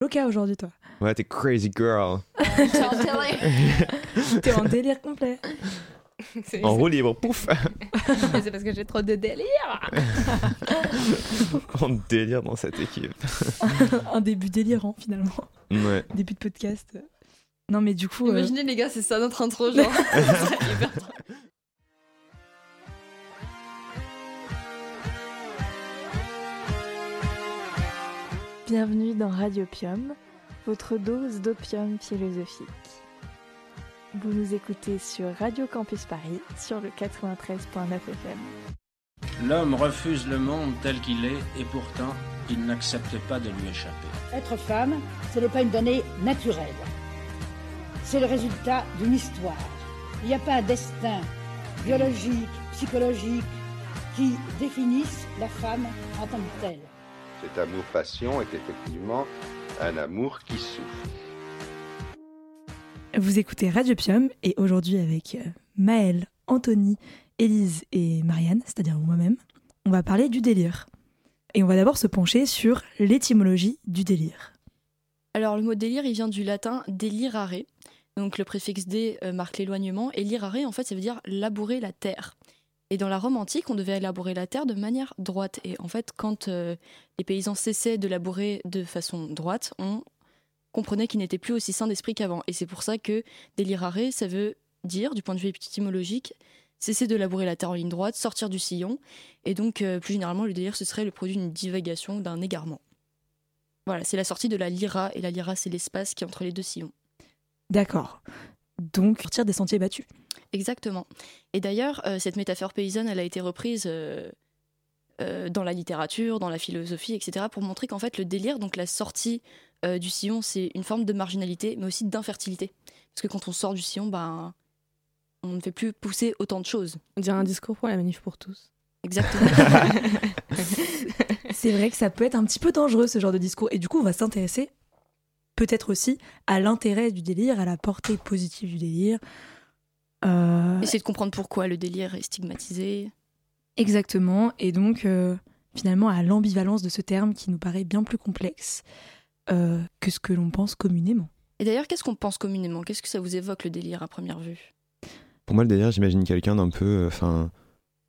Loca aujourd'hui, toi. Ouais, t'es crazy girl. T'es en délire complet. En roue libre, pouf c'est parce que j'ai trop de délire. On délire dans cette équipe. Un début délirant, finalement. Ouais. Début de podcast. Non, mais du coup. euh, Imaginez les gars, c'est ça notre intro, genre. Bienvenue dans Radiopium, votre dose d'opium philosophique. Vous nous écoutez sur Radio Campus Paris sur le 93.9 FM. L'homme refuse le monde tel qu'il est et pourtant il n'accepte pas de lui échapper. Être femme, ce n'est pas une donnée naturelle. C'est le résultat d'une histoire. Il n'y a pas un destin biologique, psychologique qui définisse la femme en tant que telle. Cet amour-passion est effectivement un amour qui souffre. Vous écoutez Radiopium et aujourd'hui avec euh, Maëlle, Anthony, Élise et Marianne, c'est-à-dire moi-même, on va parler du délire. Et on va d'abord se pencher sur l'étymologie du délire. Alors le mot délire, il vient du latin delirare. Donc le préfixe dé euh, marque l'éloignement et lirare, en fait, ça veut dire labourer la terre. Et dans la Rome antique, on devait labourer la terre de manière droite. Et en fait, quand euh, les paysans cessaient de labourer de façon droite, on comprenait qu'ils n'étaient plus aussi sains d'esprit qu'avant. Et c'est pour ça que délirare, ça veut dire, du point de vue étymologique, cesser de labourer la terre en ligne droite, sortir du sillon. Et donc, euh, plus généralement, le délire, ce serait le produit d'une divagation, d'un égarement. Voilà, c'est la sortie de la lyra, et la lyra, c'est l'espace qui est entre les deux sillons. D'accord. Donc, sortir des sentiers battus. Exactement. Et d'ailleurs, euh, cette métaphore paysanne, elle a été reprise euh, euh, dans la littérature, dans la philosophie, etc., pour montrer qu'en fait, le délire, donc la sortie euh, du sillon, c'est une forme de marginalité, mais aussi d'infertilité. Parce que quand on sort du sillon, ben, on ne fait plus pousser autant de choses. On dirait un discours pour la manif pour tous. Exactement. C'est vrai que ça peut être un petit peu dangereux ce genre de discours. Et du coup, on va s'intéresser peut-être aussi à l'intérêt du délire, à la portée positive du délire. Euh, Essayer de comprendre pourquoi le délire est stigmatisé. Exactement. Et donc, euh, finalement, à l'ambivalence de ce terme qui nous paraît bien plus complexe euh, que ce que l'on pense communément. Et d'ailleurs, qu'est-ce qu'on pense communément? Qu'est-ce que ça vous évoque le délire à première vue? Pour moi, le délire, j'imagine quelqu'un d'un peu. euh, Enfin.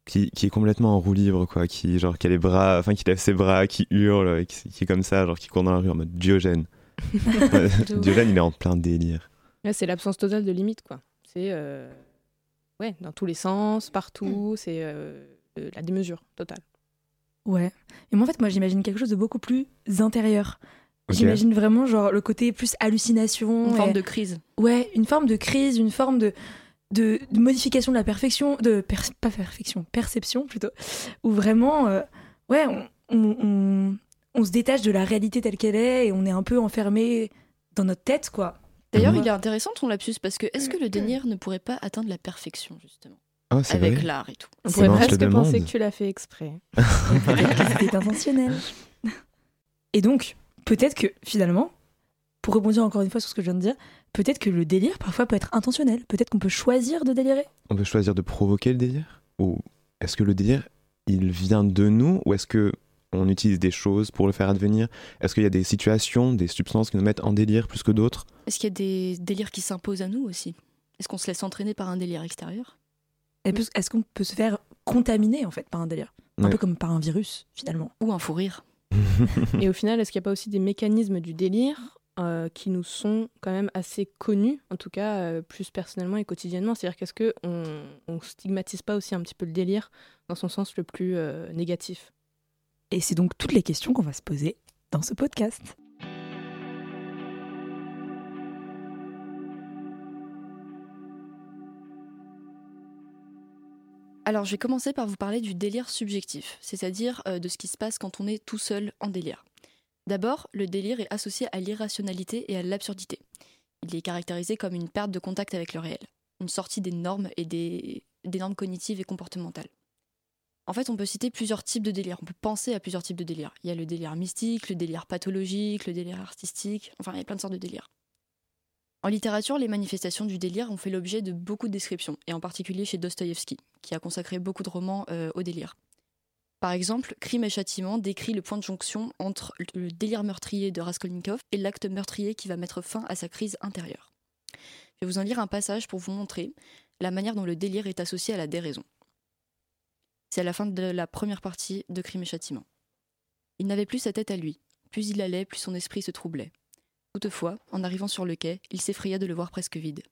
qui, qui est complètement en roue libre, quoi. Qui, genre, qui a les bras. Enfin, qui lève ses bras, qui hurle, qui, qui est comme ça, genre, qui court dans la rue en mode Diogène. Diogène, il est en plein délire. Ouais, c'est l'absence totale de limite, quoi. C'est. euh, Ouais, dans tous les sens, partout, c'est euh, euh, la démesure totale. Ouais. Et moi, en fait, moi, j'imagine quelque chose de beaucoup plus intérieur. J'imagine vraiment, genre, le côté plus hallucination. Une forme et- de crise. Ouais, une forme de crise, une forme de, de, de modification de la perfection, de per- pas perfection, perception plutôt, où vraiment, euh, ouais, on, on, on- on se détache de la réalité telle qu'elle est et on est un peu enfermé dans notre tête, quoi. D'ailleurs, il est intéressant ton lapsus parce que est-ce que le délire ne pourrait pas atteindre la perfection, justement Oh, c'est Avec l'art et tout. On pourrait presque penser demande. que tu l'as fait exprès. C'était intentionnel. Et donc, peut-être que finalement, pour rebondir encore une fois sur ce que je viens de dire, peut-être que le délire parfois peut être intentionnel. Peut-être qu'on peut choisir de délirer. On peut choisir de provoquer le délire? Ou est-ce que le délire, il vient de nous? Ou est-ce que on utilise des choses pour le faire advenir? Est-ce qu'il y a des situations, des substances qui nous mettent en délire plus que d'autres? Est-ce qu'il y a des délires qui s'imposent à nous aussi? Est-ce qu'on se laisse entraîner par un délire extérieur? Est-ce qu'on peut se faire contaminer en fait par un délire? Un Ouais. peu comme par un virus finalement. Ou un fou rire. Et au final, est-ce qu'il n'y a pas aussi des mécanismes du délire euh, qui nous sont quand même assez connus, en tout cas euh, plus personnellement et quotidiennement? C'est-à-dire qu'est-ce qu'on on stigmatise pas aussi un petit peu le délire dans son sens le plus euh, négatif? Et c'est donc toutes les questions qu'on va se poser dans ce podcast. Alors, je vais commencer par vous parler du délire subjectif, c'est-à-dire euh, de ce qui se passe quand on est tout seul en délire. D'abord, le délire est associé à l'irrationalité et à l'absurdité. Il est caractérisé comme une perte de contact avec le réel, une sortie des normes et des, des normes cognitives et comportementales. En fait, on peut citer plusieurs types de délire. On peut penser à plusieurs types de délire. Il y a le délire mystique, le délire pathologique, le délire artistique. Enfin, il y a plein de sortes de délires. En littérature, les manifestations du délire ont fait l'objet de beaucoup de descriptions, et en particulier chez Dostoïevski, qui a consacré beaucoup de romans euh, au délire. Par exemple, Crime et châtiment décrit le point de jonction entre le délire meurtrier de Raskolnikov et l'acte meurtrier qui va mettre fin à sa crise intérieure. Je vais vous en lire un passage pour vous montrer la manière dont le délire est associé à la déraison. C'est à la fin de la première partie de Crime et châtiment. Il n'avait plus sa tête à lui. Plus il allait, plus son esprit se troublait. Toutefois, en arrivant sur le quai, il s'effraya de le voir presque vide.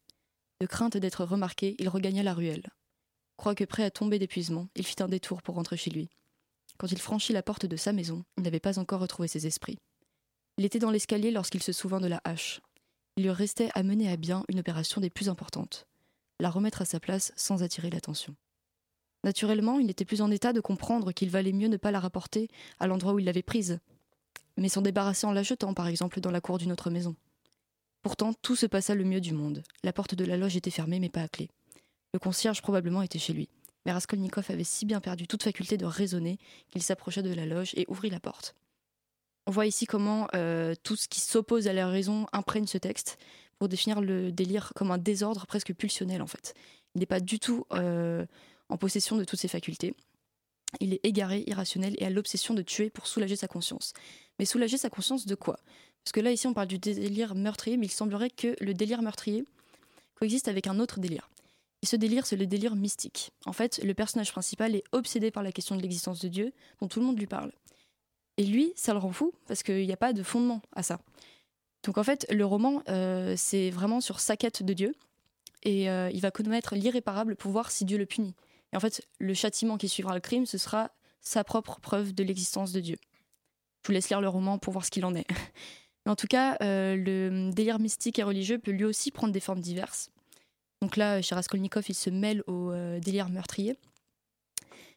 De crainte d'être remarqué, il regagna la ruelle. Croit que prêt à tomber d'épuisement, il fit un détour pour rentrer chez lui. Quand il franchit la porte de sa maison, il n'avait pas encore retrouvé ses esprits. Il était dans l'escalier lorsqu'il se souvint de la hache. Il lui restait à mener à bien une opération des plus importantes, la remettre à sa place sans attirer l'attention. Naturellement, il n'était plus en état de comprendre qu'il valait mieux ne pas la rapporter à l'endroit où il l'avait prise, mais s'en débarrasser en la jetant, par exemple, dans la cour d'une autre maison. Pourtant, tout se passa le mieux du monde. La porte de la loge était fermée, mais pas à clé. Le concierge probablement était chez lui. Mais Raskolnikov avait si bien perdu toute faculté de raisonner qu'il s'approcha de la loge et ouvrit la porte. On voit ici comment euh, tout ce qui s'oppose à la raison imprègne ce texte pour définir le délire comme un désordre presque pulsionnel en fait. Il n'est pas du tout euh, en possession de toutes ses facultés. Il est égaré, irrationnel et a l'obsession de tuer pour soulager sa conscience. Mais soulager sa conscience de quoi? Parce que là ici on parle du délire meurtrier, mais il semblerait que le délire meurtrier coexiste avec un autre délire. Et ce délire, c'est le délire mystique. En fait, le personnage principal est obsédé par la question de l'existence de Dieu, dont tout le monde lui parle. Et lui, ça le rend fou, parce qu'il n'y a pas de fondement à ça. Donc en fait, le roman, euh, c'est vraiment sur sa quête de Dieu, et euh, il va commettre l'irréparable pour voir si Dieu le punit. Et en fait, le châtiment qui suivra le crime, ce sera sa propre preuve de l'existence de Dieu. Je vous laisse lire le roman pour voir ce qu'il en est. Mais en tout cas, euh, le délire mystique et religieux peut lui aussi prendre des formes diverses. Donc là, chez Raskolnikov, il se mêle au euh, délire meurtrier.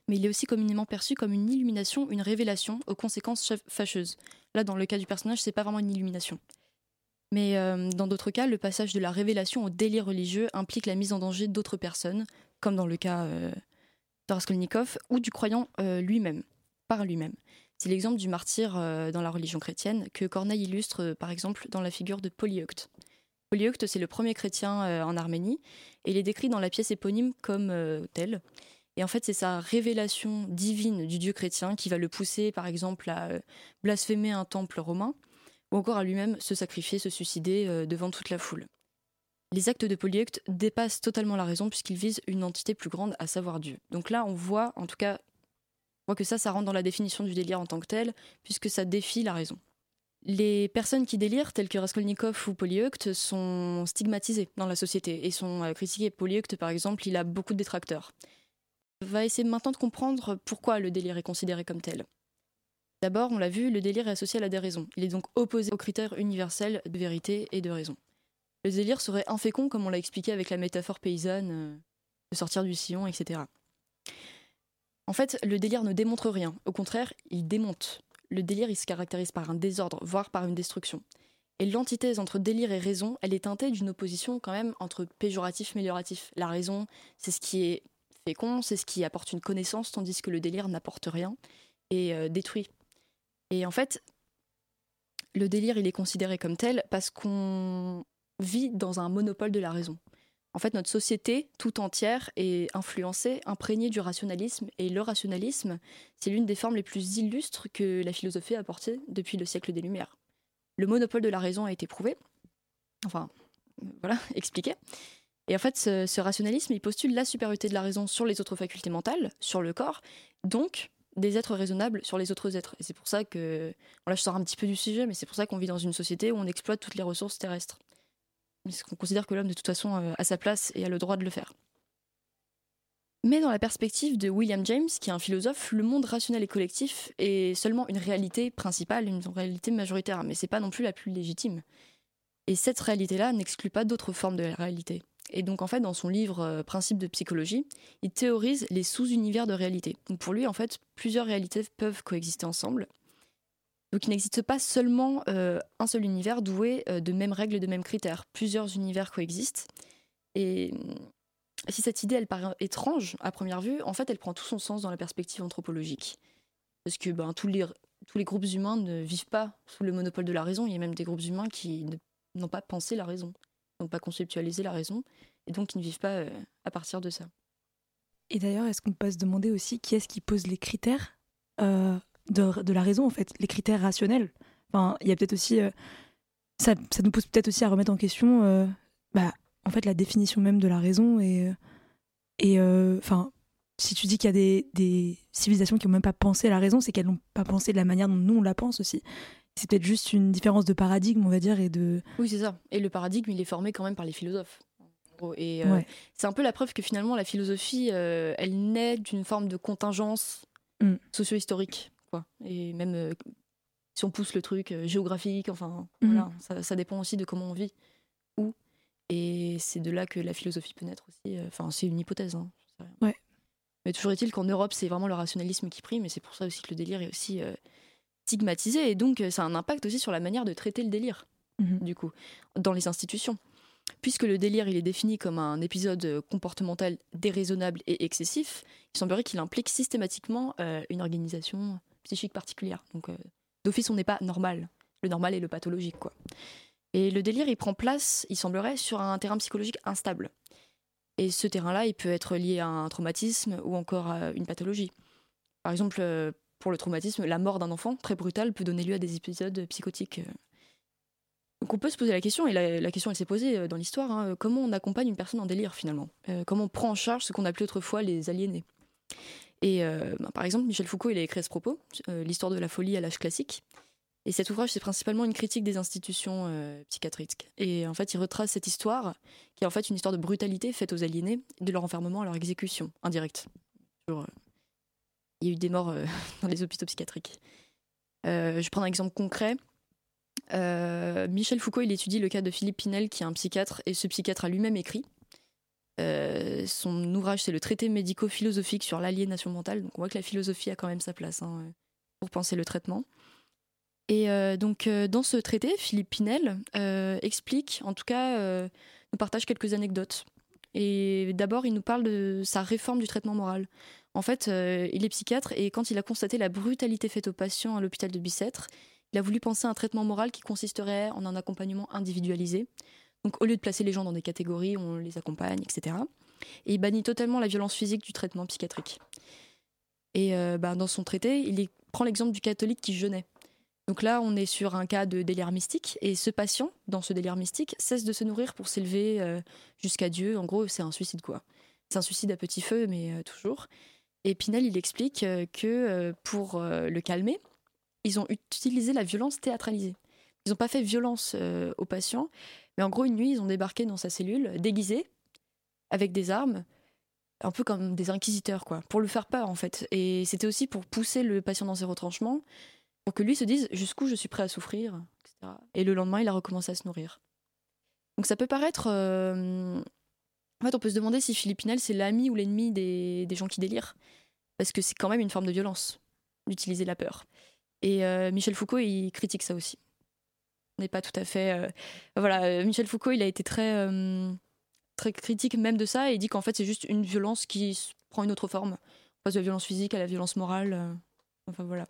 Mais il est aussi communément perçu comme une illumination, une révélation aux conséquences fâcheuses. Là, dans le cas du personnage, c'est pas vraiment une illumination. Mais euh, dans d'autres cas, le passage de la révélation au délire religieux implique la mise en danger d'autres personnes, comme dans le cas euh, Raskolnikov, ou du croyant lui-même, par lui-même. C'est l'exemple du martyr dans la religion chrétienne que Corneille illustre par exemple dans la figure de Polyeucte. Polyeucte, c'est le premier chrétien euh, en Arménie, et il est décrit dans la pièce éponyme comme euh, tel. Et en fait, c'est sa révélation divine du Dieu chrétien qui va le pousser, par exemple, à euh, blasphémer un temple romain, ou encore à lui-même se sacrifier, se suicider devant toute la foule. Les actes de Polyeucte dépassent totalement la raison puisqu'ils visent une entité plus grande, à savoir Dieu. Donc là, on voit, en tout cas, on voit que ça, ça rentre dans la définition du délire en tant que tel, puisque ça défie la raison. Les personnes qui délirent, telles que Raskolnikov ou Polyeucte, sont stigmatisées dans la société et sont euh, critiquées. Polyeucte, par exemple, il a beaucoup de détracteurs. On va essayer maintenant de comprendre pourquoi le délire est considéré comme tel. D'abord, on l'a vu, le délire est associé à la déraison. Il est donc opposé aux critères universels de vérité et de raison. Le délire serait infécond, comme on l'a expliqué avec la métaphore paysanne, euh, de sortir du sillon, etc. En fait, le délire ne démontre rien. Au contraire, il démonte le délire il se caractérise par un désordre, voire par une destruction. Et l'antithèse entre délire et raison, elle est teintée d'une opposition quand même entre péjoratif et amélioratif. La raison, c'est ce qui est fécond, c'est ce qui apporte une connaissance, tandis que le délire n'apporte rien et euh, détruit. Et en fait, le délire, il est considéré comme tel parce qu'on vit dans un monopole de la raison. En fait, notre société tout entière est influencée, imprégnée du rationalisme, et le rationalisme, c'est l'une des formes les plus illustres que la philosophie a apportées depuis le siècle des Lumières. Le monopole de la raison a été prouvé, enfin, voilà, expliqué. Et en fait, ce, rationalisme, il postule la supériorité de la raison sur les autres facultés mentales, sur le corps, donc des êtres raisonnables sur les autres êtres. Et c'est pour ça que, là je sors un petit peu du sujet, mais c'est pour ça qu'on vit dans une société où on exploite toutes les ressources terrestres parce qu'on considère que l'homme de toute façon euh, a sa place et a le droit de le faire. Mais dans la perspective de William James, qui est un philosophe, le monde rationnel et collectif est seulement une réalité principale, une réalité majoritaire, mais c'est pas non plus la plus légitime. Et cette réalité-là n'exclut pas d'autres formes de réalité. Et donc en fait, dans son livre euh, Principe de psychologie, il théorise les sous-univers de réalité. Donc pour lui, en fait, plusieurs réalités peuvent coexister ensemble. Donc il n'existe pas seulement euh, un seul univers doué euh, de mêmes règles de mêmes critères. Plusieurs univers coexistent. Et euh, si cette idée, elle paraît étrange à première vue, en fait, elle prend tout son sens dans la perspective anthropologique. Parce que ben, tous, les, tous les groupes humains ne vivent pas sous le monopole de la raison. Il y a même des groupes humains qui n'ont pas pensé la raison, n'ont pas conceptualisé la raison, et donc qui ne vivent pas à partir de ça. Et d'ailleurs, est-ce qu'on peut se demander aussi qui est-ce qui pose les critères? De, de la raison, en fait, les critères rationnels. Enfin, il y a peut-être aussi. euh, ça, ça nous pousse peut-être aussi à remettre en question, euh, bah, en fait, la définition même de la raison. Et, euh, et enfin, si tu dis qu'il y a des, des civilisations qui n'ont même pas pensé à la raison, c'est qu'elles n'ont pas pensé de la manière dont nous on la pense aussi. C'est peut-être juste une différence de paradigme, on va dire, et de. Oui, c'est ça. Et le paradigme, il est formé quand même par les philosophes. Et euh, Ouais. c'est un peu la preuve que finalement, la philosophie, euh, elle naît d'une forme de contingence Mm. socio-historique. Quoi. Et même euh, si on pousse le truc euh, géographique, enfin, Mhm. voilà, ça, ça dépend aussi de comment on vit, où. Et c'est de là que la philosophie peut naître aussi. euh, Enfin, c'est une hypothèse. hein. Ouais. Mais toujours est-il qu'en Europe, c'est vraiment le rationalisme qui prime, et c'est pour ça aussi que le délire est aussi stigmatisé. Et donc, ça a un impact aussi sur la manière de traiter le délire Mhm. du coup, dans les institutions. Puisque le délire il est défini comme un épisode comportemental déraisonnable et excessif, il semblerait qu'il implique systématiquement euh, une organisation psychique particulière. Donc, euh, d'office, on n'est pas normal. Le normal est le pathologique, quoi. Et le délire, il prend place, il semblerait, sur un terrain psychologique instable. Et ce terrain-là, il peut être lié à un traumatisme ou encore à une pathologie. Par exemple, euh, pour le traumatisme, la mort d'un enfant, très brutale, peut donner lieu à des épisodes psychotiques euh, donc on peut se poser la question, et la, question elle s'est posée dans l'histoire, hein, comment on accompagne une personne en délire finalement? Comment on prend en charge ce qu'on appelait autrefois les aliénés? Et euh, ben, par exemple, Michel Foucault il a écrit à ce propos, euh, L'histoire de la folie à l'âge classique. Et cet ouvrage c'est principalement une critique des institutions euh, psychiatriques. Et en fait il retrace cette histoire, qui est en fait une histoire de brutalité faite aux aliénés, de leur enfermement à leur exécution indirecte. Il y a eu des morts dans les hôpitaux psychiatriques. Je prends un exemple concret. Michel Foucault, il étudie le cas de Philippe Pinel, qui est un psychiatre, et ce psychiatre a lui-même écrit. Euh, son ouvrage, c'est le traité médico-philosophique sur l'aliénation mentale. Donc on voit que la philosophie a quand même sa place hein, pour penser le traitement. Et euh, donc euh, dans ce traité, Philippe Pinel euh, explique, en tout cas, euh, nous partage quelques anecdotes. Et d'abord, il nous parle de sa réforme du traitement moral. En fait, euh, il est psychiatre et quand il a constaté la brutalité faite aux patients à l'hôpital de Bicêtre, il a voulu penser à un traitement moral qui consisterait en un accompagnement individualisé. Donc au lieu de placer les gens dans des catégories, on les accompagne, etc. Et il bannit totalement la violence physique du traitement psychiatrique. Et euh, bah, dans son traité, il prend l'exemple du catholique qui jeûnait. Donc là, on est sur un cas de délire mystique, et ce patient, dans ce délire mystique, cesse de se nourrir pour s'élever euh, jusqu'à Dieu. En gros, c'est un suicide, quoi. C'est un suicide à petit feu, mais euh, toujours. Et Pinel, il explique que pour le calmer, ils ont utilisé la violence théâtralisée. Ils n'ont pas fait violence euh, au patient, mais en gros, une nuit, ils ont débarqué dans sa cellule, déguisés, avec des armes, un peu comme des inquisiteurs, quoi, pour lui faire peur, en fait. Et c'était aussi pour pousser le patient dans ses retranchements, pour que lui se dise jusqu'où je suis prêt à souffrir, etc. Et le lendemain, il a recommencé à se nourrir. Donc ça peut paraître. euh, En fait, on peut se demander si Philippe Pinel, c'est l'ami ou l'ennemi des, des gens qui délirent. Parce que c'est quand même une forme de violence, d'utiliser la peur. Et euh, Michel Foucault, il critique ça aussi. N'est pas tout à fait. euh, Voilà, euh, Michel Foucault, il a été très, euh, très critique même de ça et il dit qu'en fait, c'est juste une violence qui prend une autre forme. On passe de la violence physique à la violence morale. Enfin voilà.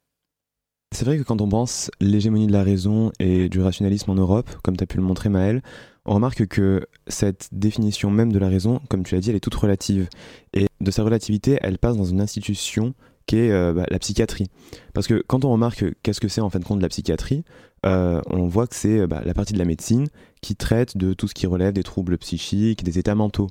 C'est vrai que quand on pense l'hégémonie de la raison et du rationalisme en Europe, comme tu as pu le montrer Maël, on remarque que cette définition même de la raison, comme tu l'as dit, elle est toute relative. Et de sa relativité, elle passe dans une institution qui est euh, bah, la psychiatrie. Parce que quand on remarque qu'est-ce que c'est en fin de compte la psychiatrie, euh, on voit que c'est bah, la partie de la médecine qui traite de tout ce qui relève des troubles psychiques, des états mentaux.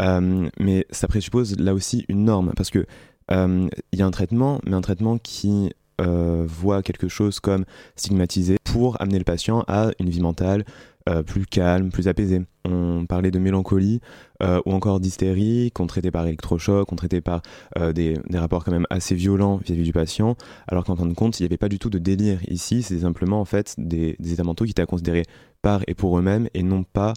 Euh, mais ça présuppose là aussi une norme, parce que euh, il y a un traitement, mais un traitement qui euh, voit quelque chose comme stigmatisé pour amener le patient à une vie mentale euh, plus calme, plus apaisée. On parlait de mélancolie euh, ou encore d'hystérie qu'on traitait par électrochoc, qu'on traitait par euh, des, des rapports quand même assez violents vis-à-vis du patient, alors qu'en fin de compte, il n'y avait pas du tout de délire. Ici, c'est simplement en fait des, des états mentaux qui étaient à considérer par et pour eux-mêmes et non pas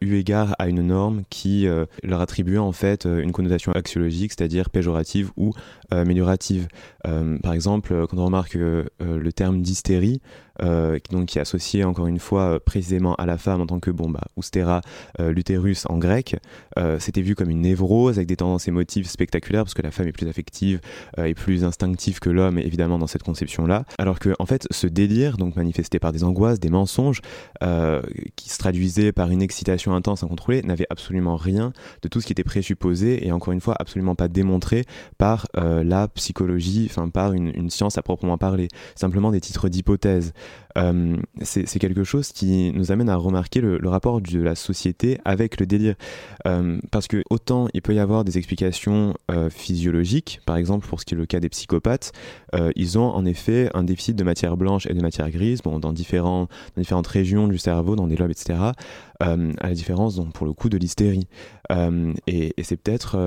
eu égard à une norme qui leur attribuait en fait une connotation axiologique, c'est-à-dire péjorative ou améliorative. Par exemple, quand on remarque le terme d'hystérie, euh, donc qui est associé encore une fois précisément à la femme en tant que bon bah oustera l'utérus en grec c'était vu comme une névrose avec des tendances émotives spectaculaires parce que la femme est plus affective et plus instinctive que l'homme évidemment dans cette conception là alors que en fait ce délire donc manifesté par des angoisses des mensonges qui se traduisait par une excitation intense incontrôlée n'avait absolument rien de tout ce qui était présupposé et encore une fois absolument pas démontré par la psychologie enfin par une, science à proprement parler simplement des titres d'hypothèse. Euh, c'est quelque chose qui nous amène à remarquer le, rapport de la société avec le délire. Euh, parce que autant il peut y avoir des explications euh, physiologiques, par exemple pour ce qui est le cas des psychopathes, ils ont en effet un déficit de matière blanche et de matière grise bon, dans, différentes régions du cerveau, dans des lobes, etc. à la différence donc, pour le coup de l'hystérie. et, c'est peut-être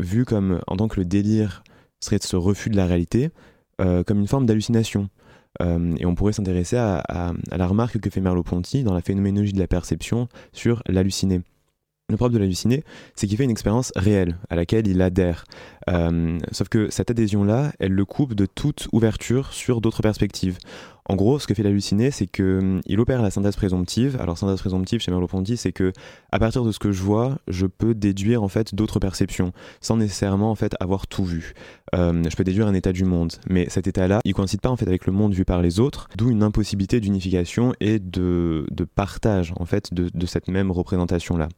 vu comme en tant que le délire serait ce refus de la réalité, comme une forme d'hallucination. Euh, et on pourrait s'intéresser à, la remarque que fait Merleau-Ponty dans la phénoménologie de la perception sur l'halluciné. Le problème de l'halluciné, c'est qu'il fait une expérience réelle à laquelle il adhère. Euh, sauf que cette adhésion-là, elle le coupe de toute ouverture sur d'autres perspectives. En gros, ce que fait l'halluciné, c'est qu'il hum, opère la synthèse présomptive. Alors, synthèse présomptive chez Merleau-Ponty, c'est que à partir de ce que je vois, je peux déduire en fait d'autres perceptions, sans nécessairement en fait avoir tout vu. Euh, je peux déduire un état du monde, mais cet état-là, il coïncide pas en fait avec le monde vu par les autres, d'où une impossibilité d'unification et de, partage en fait de cette même représentation-là.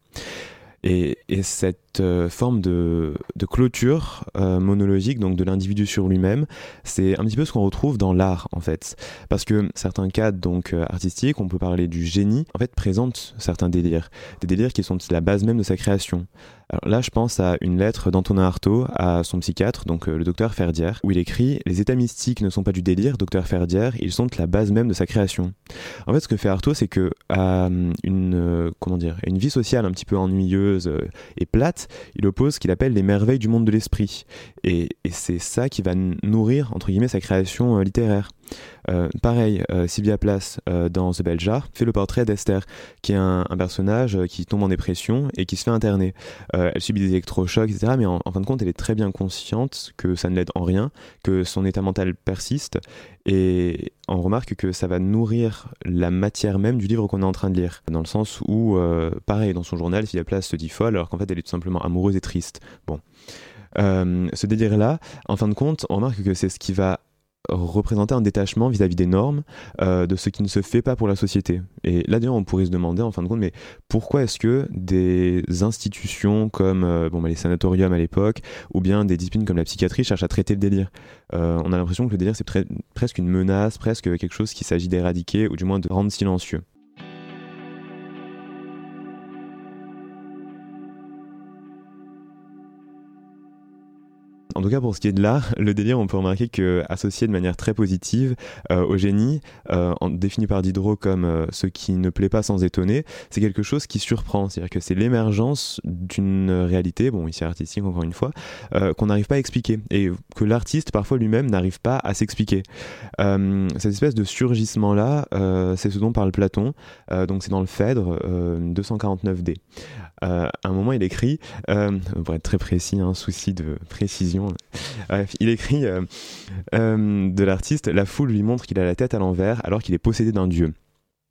Et, cette euh, forme de, clôture euh, monologique, donc de l'individu sur lui-même, c'est un petit peu ce qu'on retrouve dans l'art en fait. Parce que certains cadres donc euh, artistiques, on peut parler du génie, en fait présentent certains délires, des délires qui sont la base même de sa création. Là, je pense à une lettre d'Antonin Artaud à son psychiatre, donc le docteur Ferdière, où il écrit Les états mystiques ne sont pas du délire, docteur Ferdière, ils sont la base même de sa création. En fait, ce que fait Artaud, c'est que à une comment dire, une vie sociale un petit peu ennuyeuse euh, et plate, il oppose ce qu'il appelle les merveilles du monde de l'esprit. Et, c'est ça qui va nourrir, entre guillemets, sa création euh, littéraire. Euh, pareil, Sylvia Plath dans The Bell Jar fait le portrait d'Esther, qui est un, personnage qui tombe en dépression et qui se fait interner. elle subit des électrochocs, etc. Mais en, fin de compte, elle est très bien consciente que ça ne l'aide en rien, que son état mental persiste et on remarque que ça va nourrir la matière même du livre qu'on est en train de lire. Dans le sens où, euh, pareil, dans son journal, si la place se dit folle, alors qu'en fait elle est tout simplement amoureuse et triste. Bon. Euh, ce délire-là, en fin de compte, on remarque que c'est ce qui va représenter un détachement vis-à-vis des normes, euh, de ce qui ne se fait pas pour la société. Et là d'ailleurs on pourrait se demander en fin de compte, mais pourquoi est-ce que des institutions comme euh, bon, bah, les sanatoriums à l'époque, ou bien des disciplines comme la psychiatrie cherchent à traiter le délire? Euh, On a l'impression que le délire c'est presque une menace, presque quelque chose qu'il s'agit d'éradiquer, ou du moins de rendre silencieux. En tout cas, pour ce qui est de l'art, le délire, on peut remarquer que associé de manière très positive euh, au génie, euh, défini par Diderot comme euh, ce qui ne plaît pas sans étonner, c'est quelque chose qui surprend. C'est-à-dire que c'est l'émergence d'une réalité, bon, ici artistique encore une fois, qu'on n'arrive pas à expliquer et que l'artiste parfois lui-même n'arrive pas à s'expliquer. cette espèce de surgissement-là, c'est ce dont parle Platon. donc c'est dans le Phèdre 249d. À un moment, il écrit, pour être très précis, un souci de précision il écrit euh, euh, de l'artiste La foule lui montre qu'il a la tête à l'envers alors qu'il est possédé d'un dieu.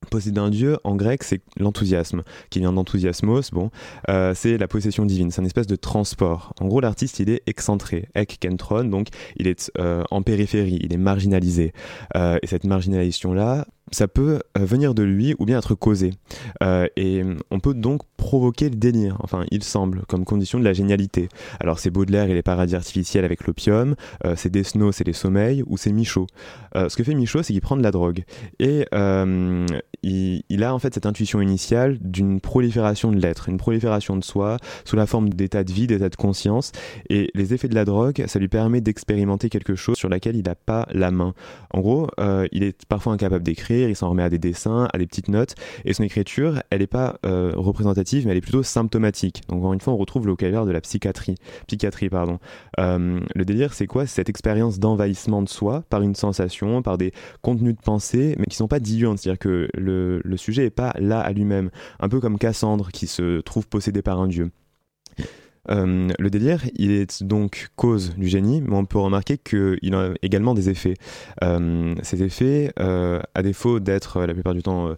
Possédé d'un dieu, en grec, c'est l'enthousiasme, qui vient d'enthousiasmos, bon, euh, c'est la possession divine, c'est une espèce de transport. En gros, l'artiste, il est excentré, ek donc il est en périphérie, il est marginalisé. et cette marginalisation-là, ça peut euh, venir de lui ou bien être causé. Euh, et on peut donc provoquer le délire, enfin il semble, comme condition de la génialité. Alors c'est Baudelaire et les paradis artificiels avec l'opium, euh, c'est Desnos et les sommeils, ou c'est Michaud. ce que fait Michaud, c'est qu'il prend de la drogue. Et il, a en fait cette intuition initiale d'une prolifération de l'être, une prolifération de soi, sous la forme d'état de vie, d'état de conscience. Et les effets de la drogue, ça lui permet d'expérimenter quelque chose sur laquelle il n'a pas la main. En gros, il est parfois incapable d'écrire, il s'en remet à des dessins, à des petites notes, et son écriture, elle n'est pas euh, représentative, mais elle est plutôt symptomatique. Donc encore une fois, on retrouve le vocabulaire de la psychiatrie. psychiatrie pardon. Euh, le délire, c'est quoi? C'est cette expérience d'envahissement de soi par une sensation, par des contenus de pensée, mais qui sont pas diluants, c'est-à-dire que le, sujet est pas là à lui-même, un peu comme Cassandre qui se trouve possédé par un dieu. Euh, le délire, il est donc cause du génie, mais on peut remarquer qu'il a également des effets. Euh, ces effets, euh, à défaut d'être la plupart du temps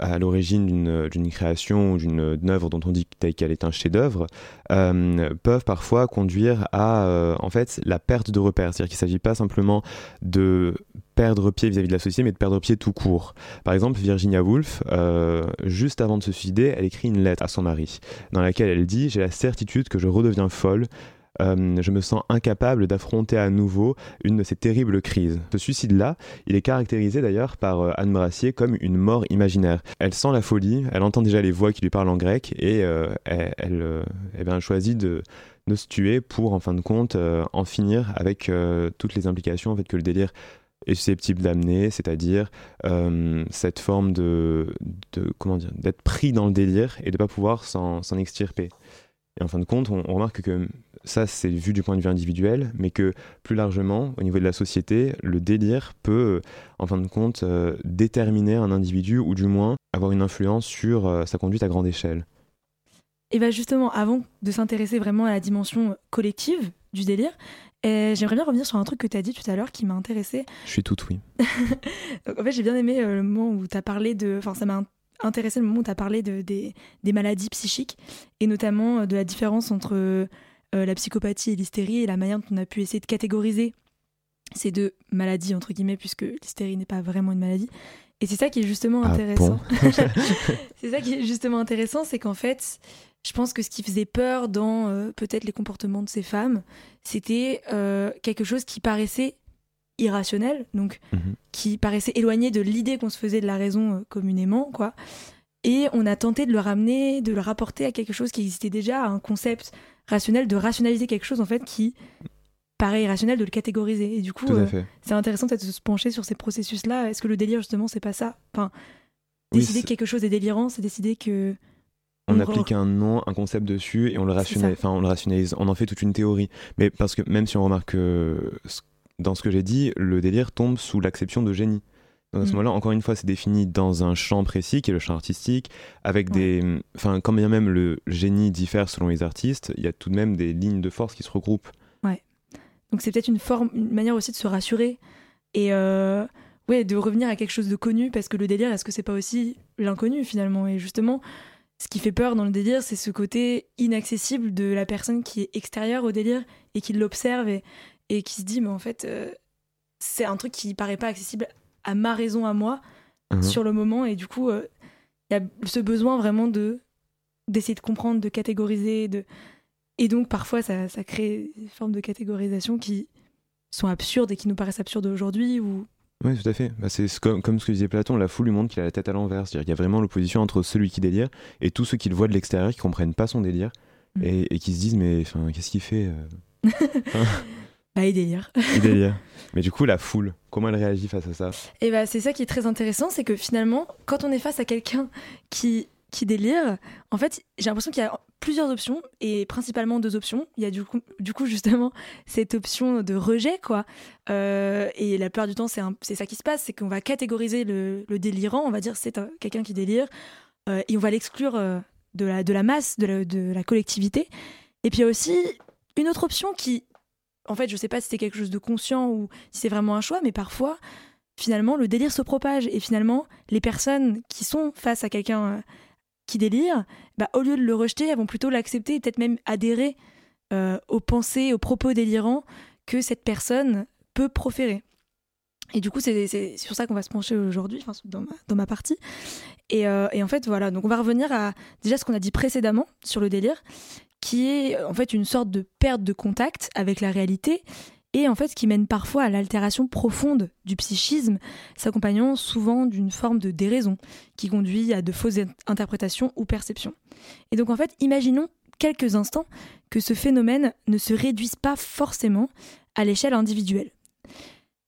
à l'origine d'une création ou d'une œuvre dont on dit qu'elle est un chef-d'œuvre, peuvent parfois conduire à en fait la perte de repères. C'est-à-dire qu'il ne s'agit pas simplement de perdre pied vis-à-vis de la société, mais de perdre pied tout court. Par exemple, Virginia Woolf, euh, juste avant de se suicider, elle écrit une lettre à son mari, dans laquelle elle dit J'ai la certitude que je redeviens folle. Euh, je me sens incapable d'affronter à nouveau une de ces terribles crises. Ce suicide-là, il est caractérisé d'ailleurs par euh, Anne Brassier comme une mort imaginaire. Elle sent la folie, elle entend déjà les voix qui lui parlent en grec et elle, eh ben, choisit de, de, se tuer pour, en fin de compte, en finir avec toutes les implications en fait, que le délire est susceptible d'amener, c'est-à-dire euh, cette forme de, comment dire, d'être pris dans le délire et de pas pouvoir s'en extirper. Et en fin de compte, on, remarque que ça, c'est vu du point de vue individuel, mais que plus largement, au niveau de la société, le délire peut, en fin de compte, euh, déterminer un individu ou du moins avoir une influence sur euh, sa conduite à grande échelle. Et bien justement, avant de s'intéresser vraiment à la dimension collective du délire, euh, j'aimerais bien revenir sur un truc que tu as dit tout à l'heure qui m'a intéressé. Je suis tout oui. en fait, j'ai bien aimé euh, le moment où tu as parlé de... Enfin, ça m'a intéressé le moment où tu as parlé de, des, des, maladies psychiques et notamment euh, de la différence entre euh, la psychopathie et l'hystérie et la manière dont on a pu essayer de catégoriser ces deux maladies, entre guillemets, puisque l'hystérie n'est pas vraiment une maladie. Et c'est ça qui est justement ah intéressant. Bon c'est ça qui est justement intéressant, c'est qu'en fait, je pense que ce qui faisait peur dans euh, peut-être les comportements de ces femmes, c'était euh, quelque chose qui paraissait irrationnel, donc Mhm. qui paraissait éloigné de l'idée qu'on se faisait de la raison euh, communément, quoi. Et on a tenté de le ramener, de le rapporter à quelque chose qui existait déjà, à un concept rationnel, de rationaliser quelque chose en fait qui paraît irrationnel, de le catégoriser. Et du coup, euh, c'est intéressant peut-être de se pencher sur ces processus-là. Est-ce que le délire justement, c'est pas ça? Enfin, décider que quelque chose est délirant, c'est décider que on applique un nom, un concept dessus et on le rationalise. Enfin, on le rationalise. On en fait toute une théorie. Mais parce que même si on remarque que dans ce que j'ai dit, le délire tombe sous l'acception de génie. Donc à ce Mm. moment-là, encore une fois, c'est défini dans un champ précis qui est le champ artistique, avec Ouais. des. Enfin, quand bien même le génie diffère selon les artistes, il y a tout de même des lignes de force qui se regroupent. Donc c'est peut-être une forme, une manière aussi de se rassurer et euh, ouais, de revenir à quelque chose de connu parce que le délire, est-ce que c'est pas aussi l'inconnu finalement? Et justement, ce qui fait peur dans le délire, c'est ce côté inaccessible de la personne qui est extérieure au délire et qui l'observe et, et qui se dit mais en fait euh, c'est un truc qui paraît pas accessible à ma raison à moi Mhm. sur le moment et du coup euh, il y a ce besoin vraiment de d'essayer de comprendre, de catégoriser, de et donc parfois ça, ça crée des formes de catégorisation qui sont absurdes et qui nous paraissent absurdes aujourd'hui ou Oui, tout à fait. Bah, c'est ce- comme, comme ce que disait Platon, la foule lui montre qu'il a la tête à l'envers. C'est-à-dire qu'il y a vraiment l'opposition entre celui qui délire et tous ceux qui le voient de l'extérieur, qui comprennent pas son délire Mm. et, et qui se disent mais qu'est-ce qu'il fait euh bah et délire. Il délire. Mais du coup, la foule, comment elle réagit face à ça? Et bah c'est ça qui est très intéressant, c'est que finalement quand on est face à quelqu'un qui qui délire, en fait j'ai l'impression qu'il y a plusieurs options et principalement deux options. Il y a du coup, justement cette option de rejet quoi. Euh, et la plupart du temps c'est ça qui se passe, c'est qu'on va catégoriser le, délirant, on va dire c'est un- quelqu'un qui délire euh, et on va l'exclure euh, de la de la masse, de la, de la collectivité. Et puis il y a aussi une autre option qui en fait, je sais pas si c'est quelque chose de conscient ou si c'est vraiment un choix, mais parfois, finalement, le délire se propage et finalement, les personnes qui sont face à quelqu'un euh, qui délire, bah, au lieu de le rejeter, elles vont plutôt l'accepter et peut-être même adhérer euh, aux pensées, aux propos délirants que cette personne peut proférer. Et du coup, c'est sur ça qu'on va se pencher aujourd'hui, dans ma, dans ma partie. Et, euh, et en fait, voilà, donc on va revenir à déjà ce qu'on a dit précédemment sur le délire, qui est en fait une sorte de perte de contact avec la réalité et en fait qui mène parfois à l'altération profonde du psychisme, s'accompagnant souvent d'une forme de déraison qui conduit à de fausses in- interprétations ou perceptions. Et donc en fait, imaginons quelques instants que ce phénomène ne se réduise pas forcément à l'échelle individuelle.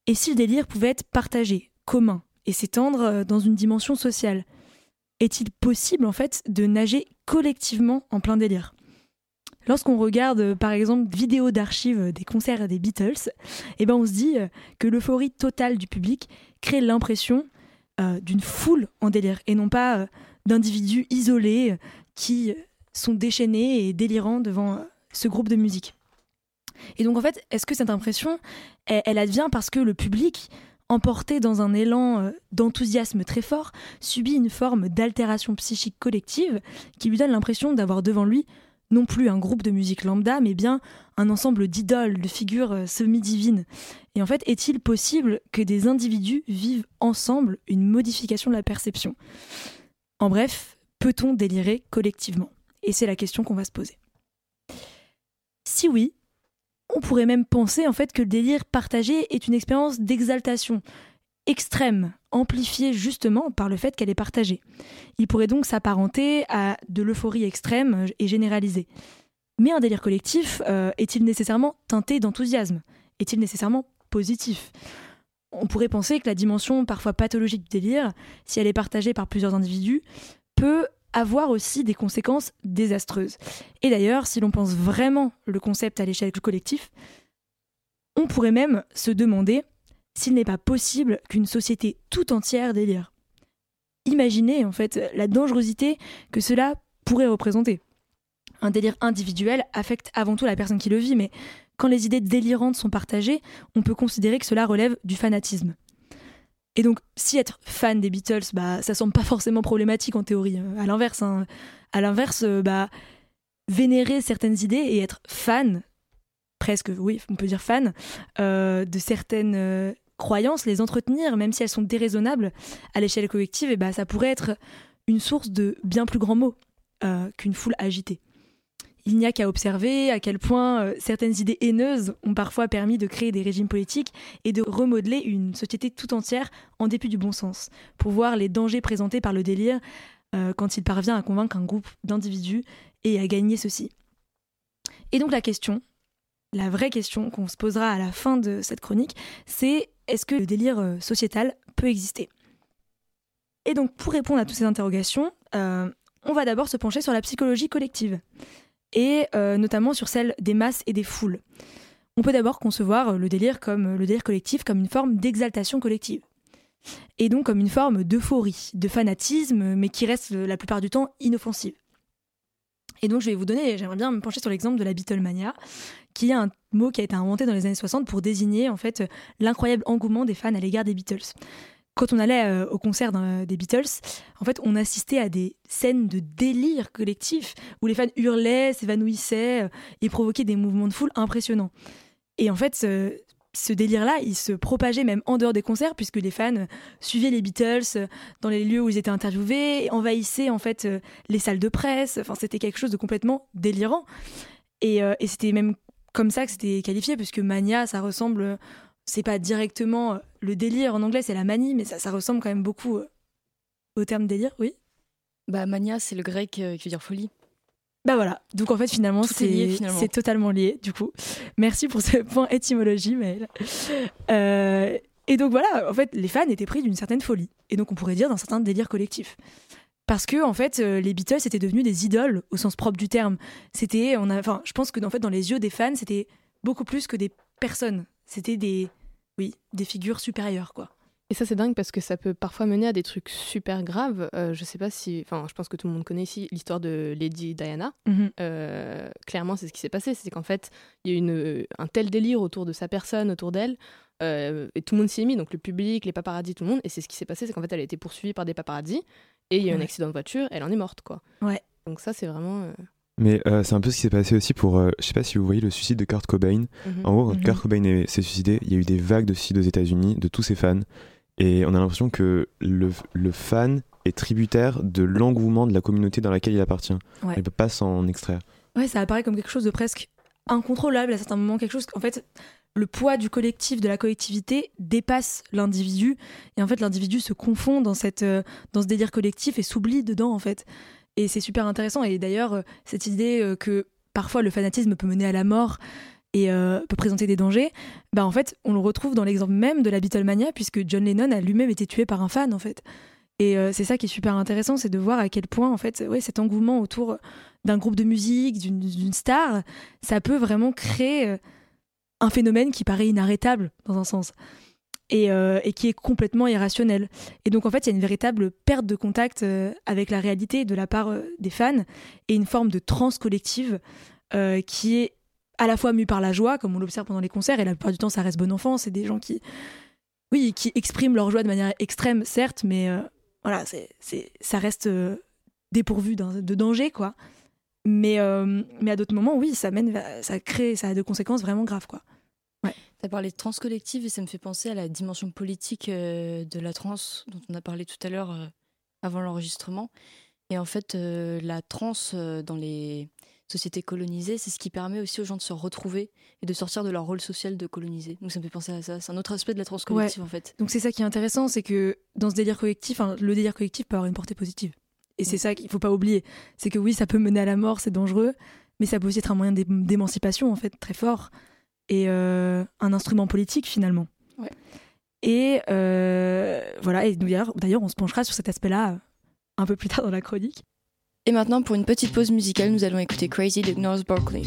Et si le délire pouvait être partagé, commun, et s'étendre euh, dans une dimension sociale Est-il possible en fait de nager collectivement en plein délire? Lorsqu'on regarde euh, par exemple vidéos d'archives des concerts des Beatles, eh ben on se dit euh, que l'euphorie totale du public crée l'impression euh, d'une foule en délire et non pas euh, d'individus isolés euh, qui euh, sont déchaînés et délirants devant, euh, ce groupe de musique. Et donc en fait, est-ce que cette impression, elle, advient parce que le public, emporté dans un élan euh, d'enthousiasme très fort, subit une forme d'altération psychique collective qui lui donne l'impression d'avoir devant lui non plus un groupe de musique lambda, mais bien un ensemble d'idoles, de figures euh, semi-divines. Et en fait, est-il possible que des individus vivent ensemble une modification de la perception? En bref, peut-on délirer collectivement? Et c'est la question qu'on va se poser. Si oui, on pourrait même penser en fait que le délire partagé est une expérience d'exaltation extrême, amplifiée justement par le fait qu'elle est partagée. Il pourrait donc s'apparenter à de l'euphorie extrême et généralisée. Mais un délire collectif euh, est-il nécessairement teinté d'enthousiasme? Est-il nécessairement positif? On pourrait penser que la dimension parfois pathologique du délire, si elle est partagée par plusieurs individus, peut avoir aussi des conséquences désastreuses. Et d'ailleurs, si l'on pense vraiment le concept à l'échelle collective, on pourrait même se demander s'il n'est pas possible qu'une société tout entière délire. Imaginez en fait la dangerosité que cela pourrait représenter. Un délire individuel affecte avant tout la personne qui le vit, mais quand les idées délirantes sont partagées, on peut considérer que cela relève du fanatisme. Et donc, si être fan des Beatles, bah, ça semble pas forcément problématique en théorie. Euh, à l'inverse, hein. l'inverse, euh, bah, vénérer certaines idées et être fan, presque, oui, on peut dire fan, euh, de certaines croyances, les entretenir, même si elles sont déraisonnables à l'échelle collective, et bah, ça pourrait être une source de bien plus grands mots qu'une foule agitée. Il n'y a qu'à observer à quel point euh, certaines idées haineuses ont parfois permis de créer des régimes politiques et de remodeler une société tout entière en dépit du bon sens, pour voir les dangers présentés par le délire euh, quand il parvient à convaincre un groupe d'individus et à gagner ceci. Et donc la question, la vraie question qu'on se posera à la fin de cette chronique, c'est est-ce que le délire euh, sociétal peut exister? Et donc pour répondre à toutes ces interrogations, on va d'abord se pencher sur la psychologie collective et euh, notamment sur celle des masses et des foules. On peut d'abord concevoir le délire comme le délire collectif comme une forme d'exaltation collective et donc comme une forme d'euphorie, de fanatisme, mais qui reste la plupart du temps inoffensive. Et donc je vais vous donner, j'aimerais bien me pencher sur l'exemple de la Beatlemania, qui est un mot qui a été inventé dans les années 60 pour désigner en fait l'incroyable engouement des fans à l'égard des Beatles quand on allait euh, au concert des Beatles, en fait, on assistait à des scènes de délire collectif où les fans hurlaient, s'évanouissaient euh, et provoquaient des mouvements de foule impressionnants. Et en fait, ce, délire-là, il se propageait même en dehors des concerts puisque les fans suivaient les Beatles euh, dans les lieux où ils étaient interviewés, envahissaient en fait les salles de presse. Enfin, c'était quelque chose de complètement délirant. Et c'était même comme ça que c'était qualifié puisque Mania, ça ressemble c'est pas directement euh, le délire en anglais, c'est la manie, mais ça, ça ressemble quand même beaucoup euh, au terme délire, oui. Bah mania, c'est le grec euh, qui veut dire folie. Bah voilà, donc en fait finalement c'est totalement lié du coup. Merci pour ce point étymologie Maëlle. et donc voilà, en fait les fans étaient pris d'une certaine folie et donc on pourrait dire d'un certain délire collectif. Parce que en fait les Beatles étaient devenus des idoles au sens propre du terme. C'était, on a, enfin je pense que en fait dans les yeux des fans c'était beaucoup plus que des personnes. C'était des, oui, des figures supérieures, quoi. Et ça, c'est dingue parce que ça peut parfois mener à des trucs super graves. Euh, je sais pas si. Enfin, je pense que tout le monde connaît ici l'histoire de Lady Diana. Mhm. Euh, clairement, c'est ce qui s'est passé. C'est qu'en fait, il y a eu un tel délire autour de sa personne, autour d'elle. Euh, et tout le monde s'y est mis, donc le public, les paparazzis, tout le monde. Et c'est ce qui s'est passé c'est qu'en fait, elle a été poursuivie par des paparazzis. Et il y a eu un accident de voiture, elle en est morte, quoi. Ouais. Donc ça, c'est vraiment. Mais euh, c'est un peu ce qui s'est passé aussi pour, euh, je sais pas si vous voyez le suicide de Kurt Cobain. Mhm. En gros, quand Mhm. Kurt Cobain s'est suicidé, il y a eu des vagues de suicides aux États-Unis de tous ses fans. Et on a l'impression que le, le fan est tributaire de l'engouement de la communauté dans laquelle il appartient. Ouais. Il peut pas s'en extraire. Ouais, ça apparaît comme quelque chose de presque incontrôlable à certains moments, quelque chose en fait le poids du collectif, de la collectivité dépasse l'individu et en fait l'individu se confond dans cette euh, dans ce délire collectif et s'oublie dedans en fait. Et c'est super intéressant et d'ailleurs euh, cette idée euh, que parfois le fanatisme peut mener à la mort et peut présenter des dangers, bah en fait, on le retrouve dans l'exemple même de la Beatlemania puisque John Lennon a lui-même été tué par un fan en fait. Et c'est ça qui est super intéressant, c'est de voir à quel point en fait, ouais, cet engouement autour d'un groupe de musique, d'une- star, ça peut vraiment créer un phénomène qui paraît inarrêtable dans un sens et, euh, et qui est complètement irrationnel. Et donc en fait, il y a une véritable perte de contact euh, avec la réalité de la part euh, des fans et une forme de transe collective qui est à la fois mu par la joie, comme on l'observe pendant les concerts, et la plupart du temps, ça reste bon enfant. C'est des gens qui, oui, qui expriment leur joie de manière extrême, certes, mais voilà, c'est, ça reste dépourvu de danger, quoi. Mais, euh, mais à d'autres moments, oui, ça mène, ça crée, ça a de conséquences vraiment graves, quoi. Tu as parlé de trans collective et ça me fait penser à la dimension politique euh, de la trans dont on a parlé tout à l'heure euh, avant l'enregistrement. Et en fait, la trans dans les sociétés colonisées, c'est ce qui permet aussi aux gens de se retrouver et de sortir de leur rôle social de colonisé. Donc ça me fait penser à ça. C'est un autre aspect de la trans collective en fait. Donc c'est ça qui est intéressant, c'est que dans ce délire collectif, hein, le délire collectif peut avoir une portée positive. Et c'est ça qu'il faut pas oublier. C'est que oui, ça peut mener à la mort, c'est dangereux, mais ça peut aussi être un moyen d'é- d'émancipation, en fait, très fort. Et euh, un instrument politique, finalement. Ouais. Et euh, voilà, et d'ailleurs, on se penchera sur cet aspect-là euh, un peu plus tard dans la chronique. Et maintenant, pour une petite pause musicale, nous allons écouter Crazy de Gnarls Barkley.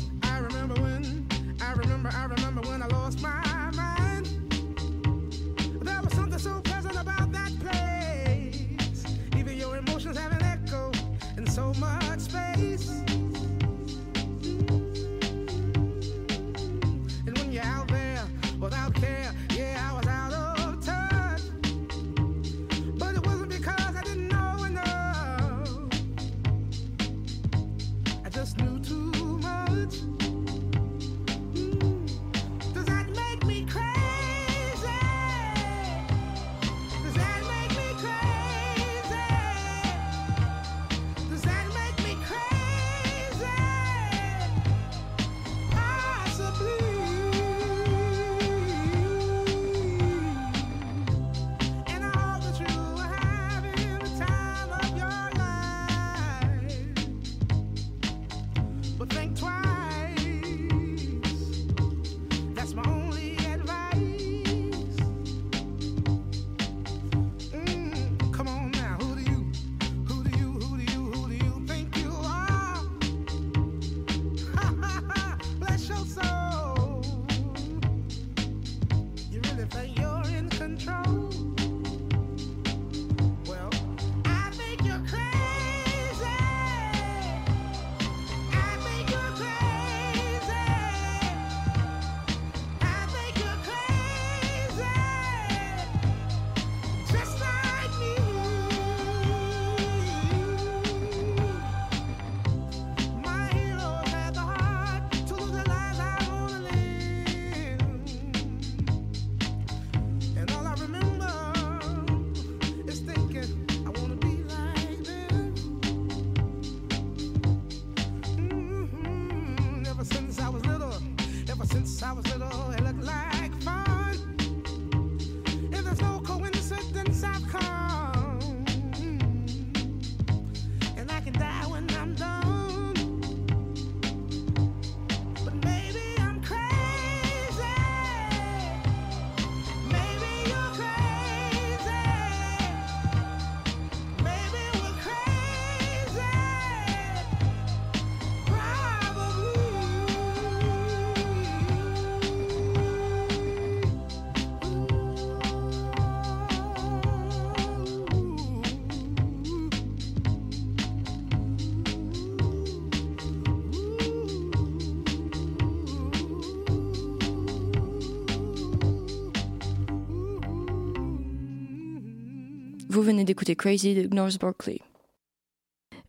Vous venez d'écouter Crazy de Gnarls Barkley.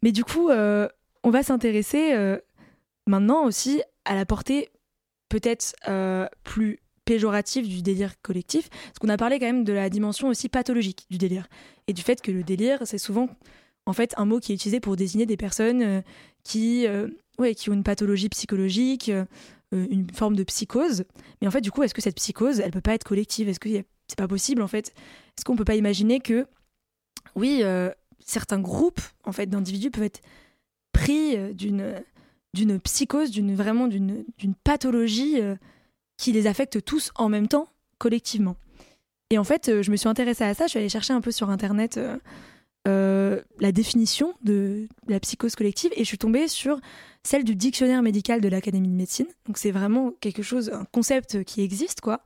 Mais du coup, euh, on va s'intéresser euh, maintenant aussi à la portée peut-être euh, plus péjorative du délire collectif, parce qu'on a parlé quand même de la dimension aussi pathologique du délire, et du fait que le délire, c'est souvent en fait un mot qui est utilisé pour désigner des personnes qui, ouais, qui ont une pathologie psychologique, une forme de psychose. Mais en fait, du coup, est-ce que cette psychose, elle peut pas être collective? Est-ce que c'est pas possible en fait? Est-ce qu'on peut pas imaginer que, oui, euh, certains groupes en fait d'individus peuvent être pris euh, d'une d'une psychose, d'une vraiment d'une pathologie euh, qui les affecte tous en même temps, collectivement. Et en fait, je me suis intéressée à ça. Je suis allée chercher un peu sur internet la définition de la psychose collective et je suis tombée sur celle du dictionnaire médical de l'Académie de médecine. Donc c'est vraiment quelque chose, un concept qui existe, quoi,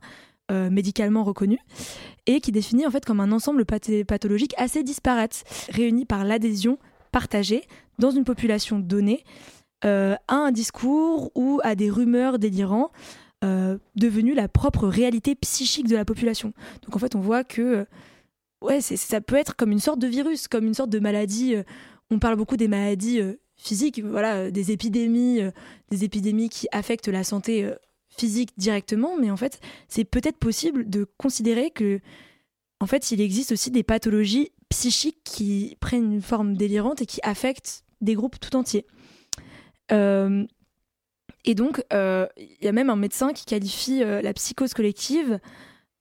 euh, médicalement reconnu, et qui définit en fait comme un ensemble pathologique assez disparate, réuni par l'adhésion partagée dans une population donnée euh, à un discours ou à des rumeurs délirants euh, devenues la propre réalité psychique de la population. Donc en fait, on voit que euh, ouais, ça peut être comme une sorte de virus, comme une sorte de maladie. on parle beaucoup des maladies physiques, voilà, des épidémies, des épidémies qui affectent la santé physique directement, mais en fait, c'est peut-être possible de considérer que, en fait, il existe aussi des pathologies psychiques qui prennent une forme délirante et qui affectent des groupes tout entiers. Euh, et donc, euh, il y a même un médecin qui qualifie euh, la psychose collective,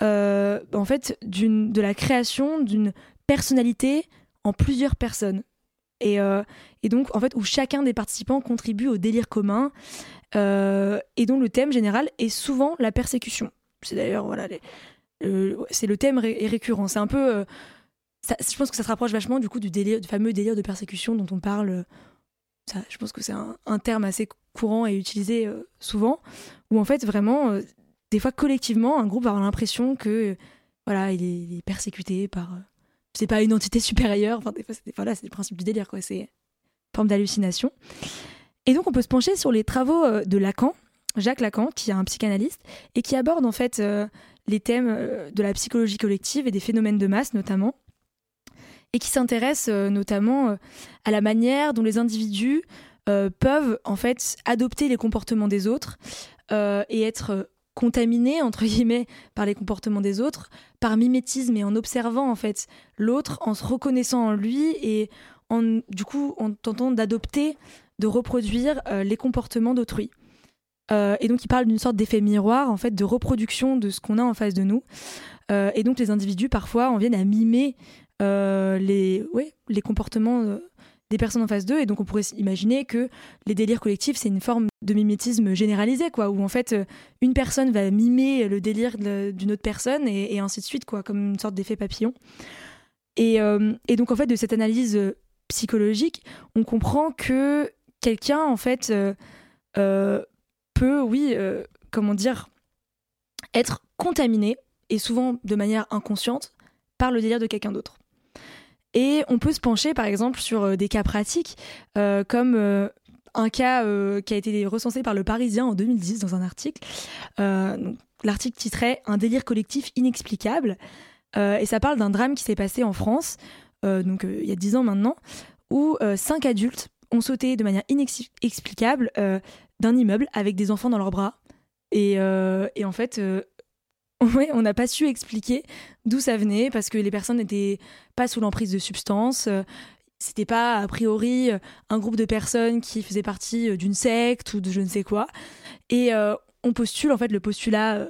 en fait, de la création d'une personnalité en plusieurs personnes. Et donc, en fait, où chacun des participants contribue au délire commun, euh, et dont le thème général est souvent la persécution. C'est d'ailleurs, voilà, c'est le thème ré- récurrent. C'est un peu. euh, je pense que ça se rapproche vachement du coup du fameux délire de persécution dont on parle. euh, je pense que c'est un, terme assez courant et utilisé souvent, où en fait vraiment, des fois collectivement, un groupe va avoir l'impression que voilà, il est, il est persécuté par, c'est pas une entité supérieure. Enfin, des fois, c'est voilà, c'est le principe du délire, quoi. C'est forme d'hallucination. Et donc, on peut se pencher sur les travaux euh, de Lacan, Jacques Lacan, qui est un psychanalyste et qui aborde en fait euh, les thèmes euh, de la psychologie collective et des phénomènes de masse notamment, et qui s'intéresse notamment à la manière dont les individus peuvent en fait adopter les comportements des autres et être contaminés entre guillemets par les comportements des autres par mimétisme et en observant en fait l'autre en se reconnaissant en lui et en du coup en tentant d'adopter de reproduire euh, les comportements d'autrui Euh, et donc il parle d'une sorte d'effet miroir en fait de reproduction de ce qu'on a en face de nous Euh, et donc les individus parfois en viennent à mimer les, ouais, les comportements des personnes en face d'eux. Et donc, on pourrait imaginer que les délires collectifs, c'est une forme de mimétisme généralisé, quoi, où en fait, une personne va mimer le délire d'une autre personne et, et ainsi de suite, quoi, comme une sorte d'effet papillon. Et, et donc, en fait, de cette analyse psychologique, on comprend que quelqu'un, en fait, euh, euh, peut, oui, euh, comment dire, être contaminé, et souvent de manière inconsciente, par le délire de quelqu'un d'autre. Et on peut se pencher par exemple sur des cas pratiques, comme un cas qui a été recensé par le Parisien en 2010 dans un article. L'article titrait Un délire collectif inexplicable. Et ça parle d'un drame qui s'est passé en France, donc il y a 10 ans maintenant, où cinq adultes ont sauté de manière inexplicable euh, d'un immeuble avec des enfants dans leurs bras. Et, euh, et en fait, euh, ouais, on n'a pas su expliquer d'où ça venait parce que les personnes n'étaient pas sous l'emprise de substances. C'était pas a priori un groupe de personnes qui faisaient partie d'une secte ou de je ne sais quoi. Et on postule, en fait, le postulat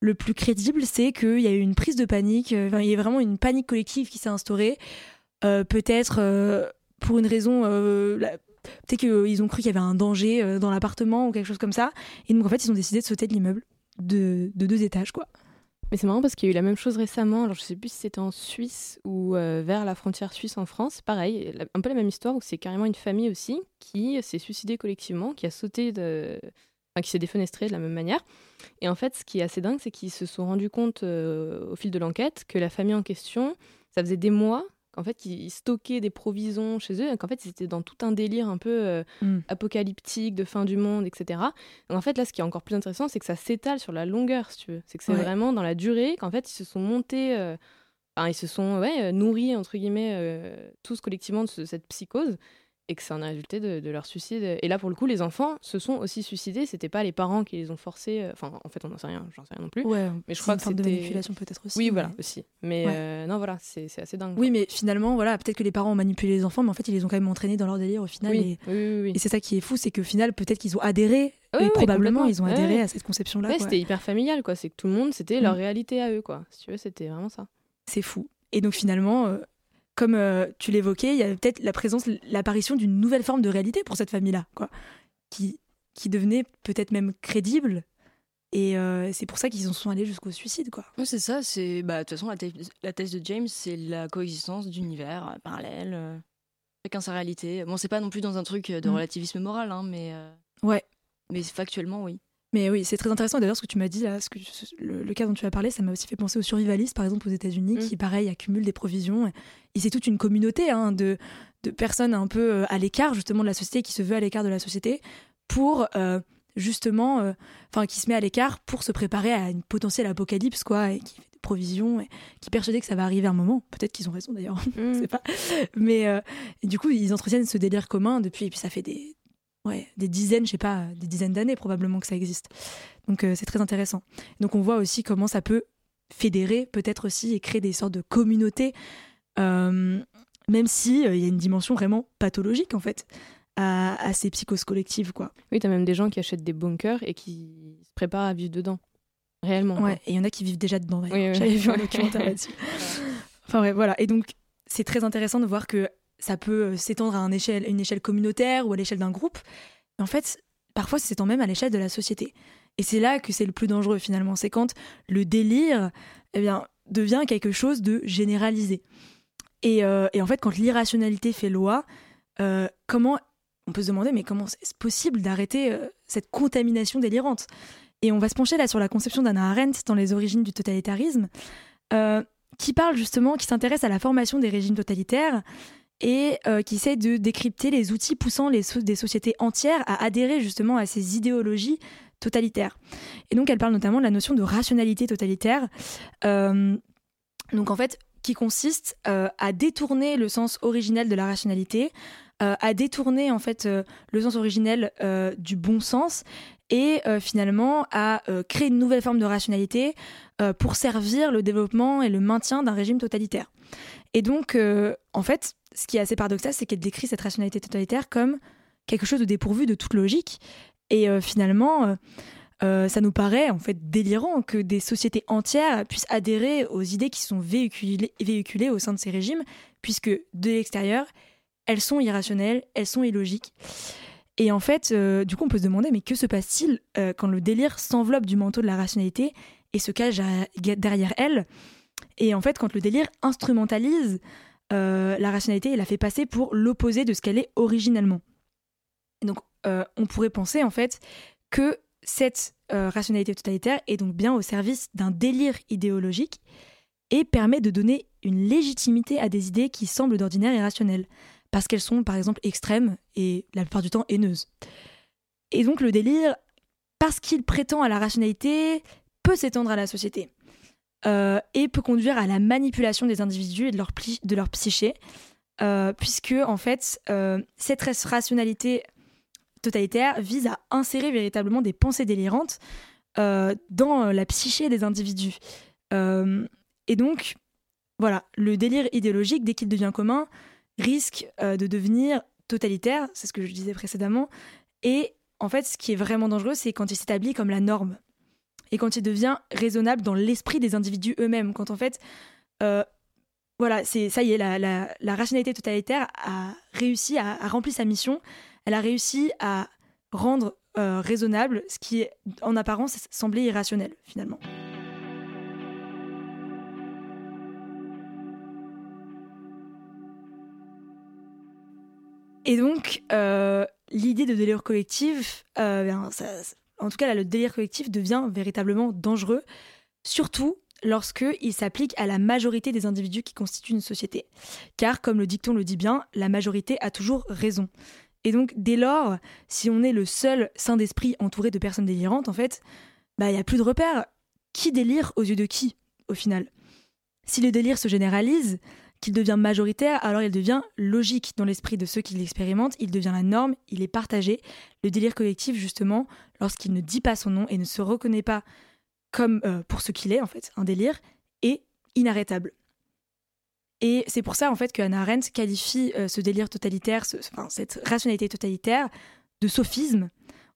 le plus crédible, c'est qu'il y a eu une prise de panique. il y a vraiment une panique collective qui s'est instaurée. Peut-être pour une raison. euh, Peut-être qu'ils ont cru qu'il y avait un danger euh, dans l'appartement ou quelque chose comme ça. Et donc, en fait, ils ont décidé de sauter de l'immeuble de, de deux étages, quoi. Mais c'est marrant parce qu'il y a eu la même chose récemment. Alors je sais plus si c'était en Suisse ou euh, vers la frontière suisse en France. Pareil, un peu la même histoire où c'est carrément une famille aussi qui s'est suicidée collectivement, qui a sauté de, enfin, qui s'est défenestrée de la même manière. Et en fait, ce qui est assez dingue, c'est qu'ils se sont rendus compte au fil de l'enquête que la famille en question, ça faisait des mois qu'en fait ils stockaient des provisions chez eux, qu'en fait ils étaient dans tout un délire un peu euh, Mm. apocalyptique, de fin du monde, etc. Donc, en fait, là, ce qui est encore plus intéressant, c'est que ça s'étale sur la longueur, si tu veux. C'est que c'est Ouais. vraiment dans la durée qu'en fait, ils se sont montés, euh, enfin, ils se sont ouais, euh, nourris, entre guillemets, tous collectivement de ce- cette psychose, et que c'est un résultat de, de leur suicide. Et là, pour le coup, les enfants se sont aussi suicidés. C'était pas les parents qui les ont forcés. euh, Enfin, en fait, on n'en sait rien, j'en sais rien non plus. Ouais, mais je crois une que forme de manipulation peut-être aussi. Oui, mais- voilà, aussi. Mais Ouais. euh, non, voilà, c'est assez dingue. Oui, mais finalement, voilà, peut-être que les parents ont manipulé les enfants, mais en fait, ils les ont quand même entraînés dans leur délire au final. Oui, Et, oui, oui, et c'est ça qui est fou, c'est qu'au final, peut-être qu'ils ont adhéré, et probablement, ils ont adhéré à cette conception-là. C'était hyper familial, quoi. C'est que tout le monde, c'était leur Mm. réalité à eux, quoi. Si tu veux, c'était vraiment ça. C'est fou. Et donc finalement, euh, comme euh, tu l'évoquais, il y a peut-être la présence, l'apparition d'une nouvelle forme de réalité pour cette famille-là, quoi, qui, qui devenait peut-être même crédible. Et euh, c'est pour ça qu'ils en sont allés jusqu'au suicide, quoi. C'est ça, c'est bah de toute façon la, thèse- la thèse de James, c'est la coexistence d'univers euh, parallèles, euh, chacun sa réalité. Bon, c'est pas non plus dans un truc de Mm. relativisme moral, hein, mais Ouais. mais factuellement oui. Mais oui, c'est très intéressant. D'ailleurs, ce que tu m'as dit, là, ce que, le, le cas dont tu as parlé, ça m'a aussi fait penser aux survivalistes, par exemple, aux États-Unis, Mm. qui, pareil, accumulent des provisions. Et c'est toute une communauté hein, de, de personnes un peu euh, à l'écart, justement, de la société, qui se veut à l'écart de la société, pour euh, justement. euh, Enfin, qui se met à l'écart pour se préparer à une potentielle apocalypse, quoi, et qui fait des provisions, et qui est persuadé que ça va arriver un moment. Peut-être qu'ils ont raison, d'ailleurs. Mm. je sais pas. Mais euh, du coup, ils entretiennent ce délire commun depuis, et puis ça fait des, ouais, des dizaines, je sais pas, des dizaines d'années probablement que ça existe. Donc euh, c'est très intéressant. Donc on voit aussi comment ça peut fédérer peut-être aussi et créer des sortes de communautés, euh, même si euh, il y a une dimension vraiment pathologique en fait à, à ces psychoses collectives quoi. Oui, t'as même des gens qui achètent des bunkers et qui se préparent à vivre dedans. Réellement. quoi. Ouais, et il y en a qui vivent déjà dedans. Oui, oui, J'avais oui. vu un documentaire là-dessus. Enfin ouais, voilà. Et donc c'est très intéressant de voir que ça peut euh, s'étendre à une échelle, communautaire ou à l'échelle d'un groupe. Mais en fait, parfois, ça s'étend même à l'échelle de la société. Et c'est là que c'est le plus dangereux finalement. C'est quand le délire eh bien, devient quelque chose de généralisé. Et, euh, en fait, quand l'irrationalité fait loi, euh, comment on peut se demander, mais comment c'est possible d'arrêter cette contamination délirante? Et on va se pencher là sur la conception d'Anna Arendt dans les origines du totalitarisme, qui parle justement, qui s'intéresse à la formation des régimes totalitaires et euh, qui essaie de décrypter les outils poussant les des sociétés entières à adhérer justement à ces idéologies totalitaires. Et donc elle parle notamment de la notion de rationalité totalitaire, euh, donc en fait qui consiste euh, à détourner le sens originel de la rationalité, à détourner en fait le sens originel du bon sens et euh, finalement à euh, créer une nouvelle forme de rationalité euh, pour servir le développement et le maintien d'un régime totalitaire. Et donc, en fait, ce qui est assez paradoxal, c'est qu'elle décrit cette rationalité totalitaire comme quelque chose de dépourvu de toute logique. Et finalement, ça nous paraît en fait délirant que des sociétés entières puissent adhérer aux idées qui sont véhiculées au sein de ces régimes, puisque de l'extérieur, elles sont irrationnelles, elles sont illogiques. Et en fait, euh, du coup, on peut se demander, mais que se passe-t-il euh, quand le délire s'enveloppe du manteau de la rationalité et se cache derrière- elle? Et en fait, quand le délire instrumentalise euh, la rationalité et la fait passer pour l'opposé de ce qu'elle est originellement. Donc, on pourrait penser en fait que cette rationalité totalitaire est donc bien au service d'un délire idéologique et permet de donner une légitimité à des idées qui semblent d'ordinaire irrationnelles, parce qu'elles sont par exemple extrêmes et la plupart du temps haineuses. Et donc le délire, parce qu'il prétend à la rationalité, peut s'étendre à la société euh, et peut conduire à la manipulation des individus et de leur, de leur psyché, euh, puisque en fait euh, cette rationalité totalitaire vise à insérer véritablement des pensées délirantes dans la psyché des individus. Et donc, voilà, le délire idéologique, dès qu'il devient commun, risque euh, de devenir totalitaire, c'est ce que je disais précédemment. Et en fait, ce qui est vraiment dangereux, c'est quand il s'établit comme la norme. Et quand il devient raisonnable dans l'esprit des individus eux-mêmes. Quand en fait, euh, voilà, c'est ça y est, la, rationalité totalitaire a réussi à, à remplir sa mission. Elle a réussi à rendre euh, raisonnable ce qui, en apparence, semblait irrationnel finalement. Et donc, euh, l'idée de délire collectif, euh, ben, en tout cas, le délire collectif devient véritablement dangereux, surtout lorsque il s'applique à la majorité des individus qui constituent une société. Car, comme le dicton le dit bien, la majorité a toujours raison. Et donc, dès lors, si on est le seul saint d'esprit entouré de personnes délirantes, en fait, bah, il n'y a plus de repères. Qui délire aux yeux de qui, au final? Si le délire se généralise, qu'il devient majoritaire, alors il devient logique dans l'esprit de ceux qui l'expérimentent, il devient la norme, il est partagé. Le délire collectif, justement, lorsqu'il ne dit pas son nom et ne se reconnaît pas comme euh, pour ce qu'il est, en fait, un délire, est inarrêtable. Et c'est pour ça, en fait, que Hannah Arendt qualifie euh, ce délire totalitaire, enfin, cette rationalité totalitaire, de sophisme.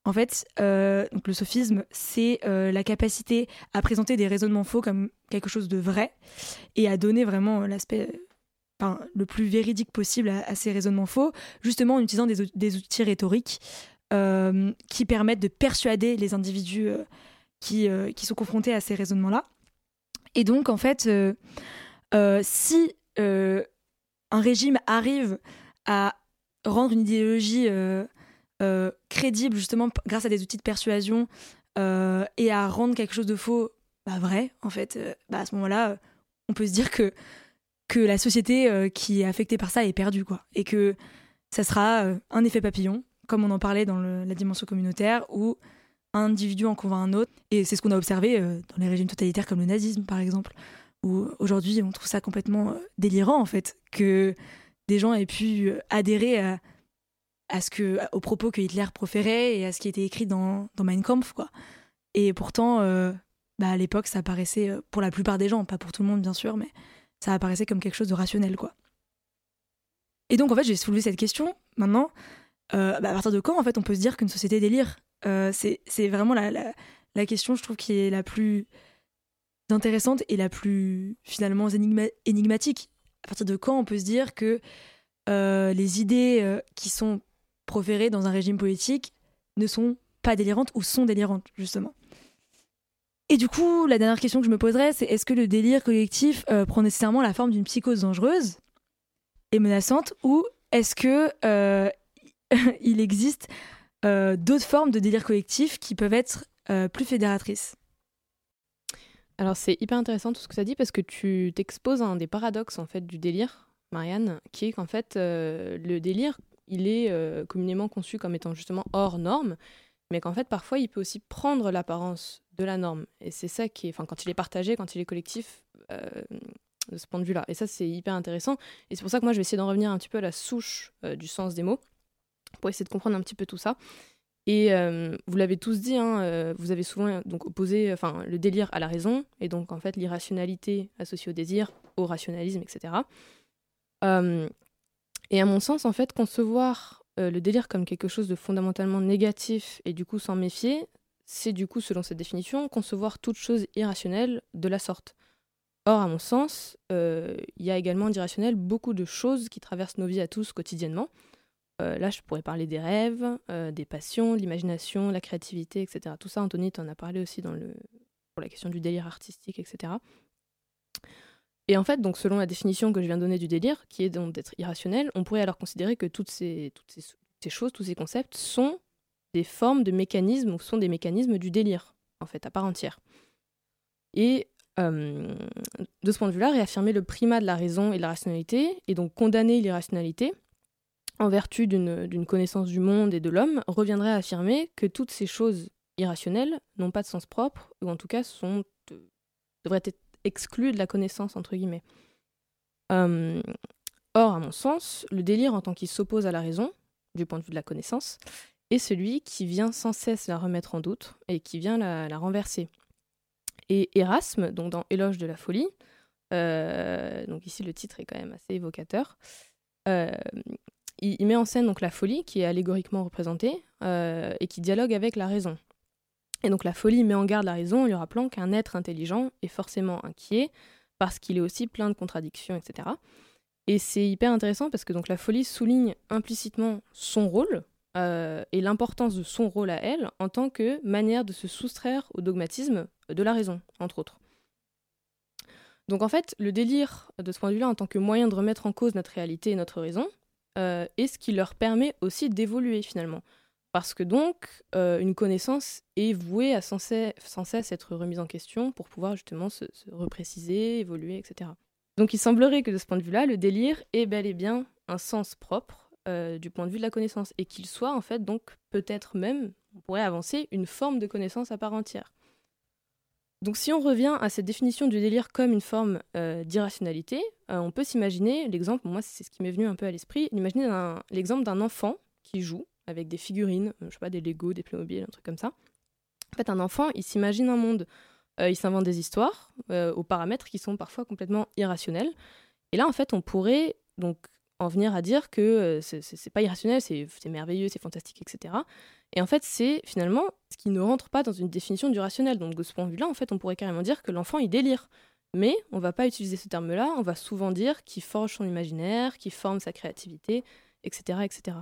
En fait, euh, donc le sophisme, c'est la capacité à présenter des raisonnements faux comme quelque chose de vrai et à donner vraiment l'aspect le plus véridique possible à, ces raisonnements faux, justement en utilisant des, ou- des outils rhétoriques euh, qui permettent de persuader les individus euh, qui, euh, qui sont confrontés à ces raisonnements-là. Et donc, en fait, si un régime arrive à rendre une idéologie crédible, justement, grâce à des outils de persuasion, et à rendre quelque chose de faux bah, vrai, en fait, bah, à ce moment-là, on peut se dire que, que la société euh, qui est affectée par ça est perdue. Et que ça sera euh, un effet papillon, comme on en parlait dans la dimension communautaire, où un individu en convainc un autre. Et c'est ce qu'on a observé euh, dans les régimes totalitaires comme le nazisme, par exemple, où aujourd'hui on trouve ça complètement délirant, en fait, que des gens aient pu adhérer à, ce que, aux propos que Hitler proférait et à ce qui était écrit dans, dans Mein Kampf, quoi. Et pourtant, bah, à l'époque, ça apparaissait, euh, pour la plupart des gens, pas pour tout le monde bien sûr, mais ça apparaissait comme quelque chose de rationnel, quoi. Et donc, en fait, j'ai soulevé cette question. Maintenant, euh, bah, à partir de quand, en fait, on peut se dire qu'une société délire Euh, C'est vraiment la, la, question, je trouve, qui est la plus intéressante et la plus, finalement, énigma- énigmatique. À partir de quand on peut se dire que euh, les idées qui sont proférées dans un régime politique ne sont pas délirantes ou sont délirantes, justement. Et du coup, la dernière question que je me poserais, c'est est-ce que le délire collectif euh, prend nécessairement la forme d'une psychose dangereuse et menaçante ou est-ce que euh, il existe euh, d'autres formes de délire collectif qui peuvent être plus fédératrices? Alors c'est hyper intéressant tout ce que ça dit parce que tu t'exposes à un des paradoxes en fait du délire, Marianne, qui est qu'en fait le délire il est communément conçu comme étant justement hors norme, mais qu'en fait parfois il peut aussi prendre l'apparence de la norme. Et c'est ça qui est, enfin quand il est partagé, quand il est collectif, euh, de ce point de vue-là. Et ça c'est hyper intéressant. Et c'est pour ça que moi je vais essayer d'en revenir un petit peu à la souche euh, du sens des mots pour essayer de comprendre un petit peu tout ça. Et euh, vous l'avez tous dit, hein, vous avez souvent donc opposé enfin, le délire à la raison, et donc en fait l'irrationalité associée au désir, au rationalisme, etc. Et à mon sens, en fait, concevoir euh, le délire comme quelque chose de fondamentalement négatif et du coup s'en méfier, c'est du coup, selon cette définition, concevoir toute chose irrationnelle de la sorte. Or, à mon sens, euh, il y a également d'irrationnel beaucoup de choses qui traversent nos vies à tous quotidiennement. Euh, là, je pourrais parler des rêves, des passions, l'imagination, la créativité, etc. Tout ça, Anthony t'en a parlé aussi dans le... pour la question du délire artistique, etc. Et en fait, donc selon la définition que je viens de donner du délire, qui est donc d'être irrationnel, on pourrait alors considérer que toutes ces, choses, tous ces concepts sont des formes de mécanismes ou sont des mécanismes du délire, en fait, à part entière. Et euh, de ce point de vue-là, réaffirmer le primat de la raison et de la rationalité, et donc condamner l'irrationalité, en vertu d'une connaissance du monde et de l'homme, reviendrait à affirmer que toutes ces choses irrationnelles n'ont pas de sens propre, ou en tout cas euh, devraient être exclues de la connaissance, entre guillemets. Euh, or, à mon sens, le délire en tant qu'il s'oppose à la raison, du point de vue de la connaissance, est celui qui vient sans cesse la remettre en doute et qui vient la, renverser. Et Erasme, donc dans Éloge de la folie, euh, donc ici le titre est quand même assez évocateur, euh, il, met en scène donc la folie qui est allégoriquement représentée et qui dialogue avec la raison. Et donc la folie met en garde la raison en lui rappelant qu'un être intelligent est forcément inquiet parce qu'il est aussi plein de contradictions, etc. Et c'est hyper intéressant parce que donc la folie souligne implicitement son rôle euh, et l'importance de son rôle à elle en tant que manière de se soustraire au dogmatisme de la raison, entre autres. Donc en fait, le délire de ce point de vue-là, en tant que moyen de remettre en cause notre réalité et notre raison, euh, est ce qui leur permet aussi d'évoluer finalement. Parce que donc, euh, une connaissance est vouée à sans cesse, être remise en question pour pouvoir justement se, se repréciser, évoluer, etc. Donc il semblerait que de ce point de vue-là, le délire ait bel et bien un sens propre euh, du point de vue de la connaissance et qu'il soit en fait donc peut-être même, on pourrait avancer, une forme de connaissance à part entière. Donc si on revient à cette définition du délire comme une forme euh, d'irrationalité, on peut s'imaginer l'exemple, moi c'est ce qui m'est venu un peu à l'esprit, l'exemple d'un enfant qui joue avec des figurines, euh, je sais pas, des Lego, des Playmobil, un truc comme ça. En fait, un enfant, il s'imagine un monde, euh, il s'invente des histoires euh, aux paramètres qui sont parfois complètement irrationnels. Et là, en fait, on pourrait donc en venir à dire que euh, c'est- pas irrationnel, c'est c'est merveilleux, c'est fantastique, etc. Et en fait, c'est finalement ce qui ne rentre pas dans une définition du rationnel. Donc, de ce point de vue-là, en fait, on pourrait carrément dire que l'enfant, il délire. Mais on va pas utiliser ce terme-là, on va souvent dire qu'il forge son imaginaire, qu'il forme sa créativité, etc., etc.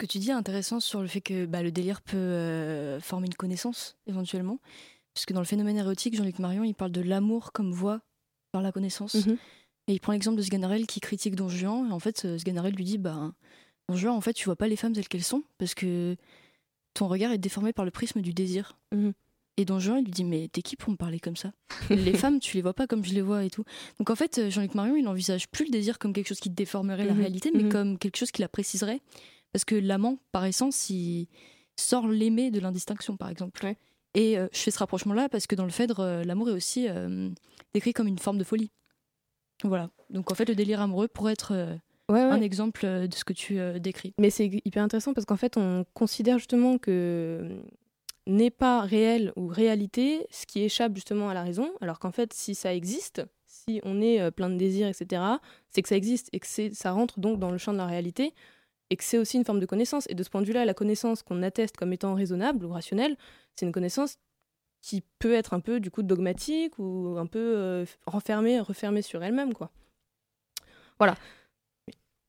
Ce que tu dis est intéressant sur le fait que bah, le délire peut euh, former une connaissance, éventuellement. Puisque dans le phénomène érotique, Jean-Luc Marion, il parle de l'amour comme voie par la connaissance. Mhm. Et il prend l'exemple de Sganarelle qui critique Don Juan. Et en fait, euh, Sganarelle lui dit bah, Don Juan, en fait, tu vois pas les femmes telles qu'elles sont. Parce que ton regard est déformé par le prisme du désir. Mhm. Et Don Juan, il lui dit Mais t'es qui pour me parler comme ça? Les femmes, tu les vois pas comme je les vois et tout. Donc en fait, euh, Jean-Luc Marion, il envisage plus le désir comme quelque chose qui déformerait la Mhm. réalité, mais comme quelque chose qui la préciserait. Parce que l'amant, par essence, il sort l'aimé de l'indistinction, par exemple. Ouais. Et euh, je fais ce rapprochement-là parce que dans le Phèdre, euh, l'amour est aussi euh, décrit comme une forme de folie. Voilà. Donc en fait, le délire amoureux pourrait être Ouais, ouais. un exemple de ce que tu décris. Mais c'est hyper intéressant parce qu'en fait, on considère justement que n'est pas réel ou réalité ce qui échappe justement à la raison, alors qu'en fait, si ça existe, si on est plein de désirs, etc., c'est que ça existe et que ça rentre donc dans le champ de la réalité et que c'est aussi une forme de connaissance. Et de ce point de vue-là, la connaissance qu'on atteste comme étant raisonnable ou rationnelle, c'est une connaissance qui peut être un peu du coup dogmatique ou un peu euh, renfermée, refermée sur elle-même, quoi. Voilà.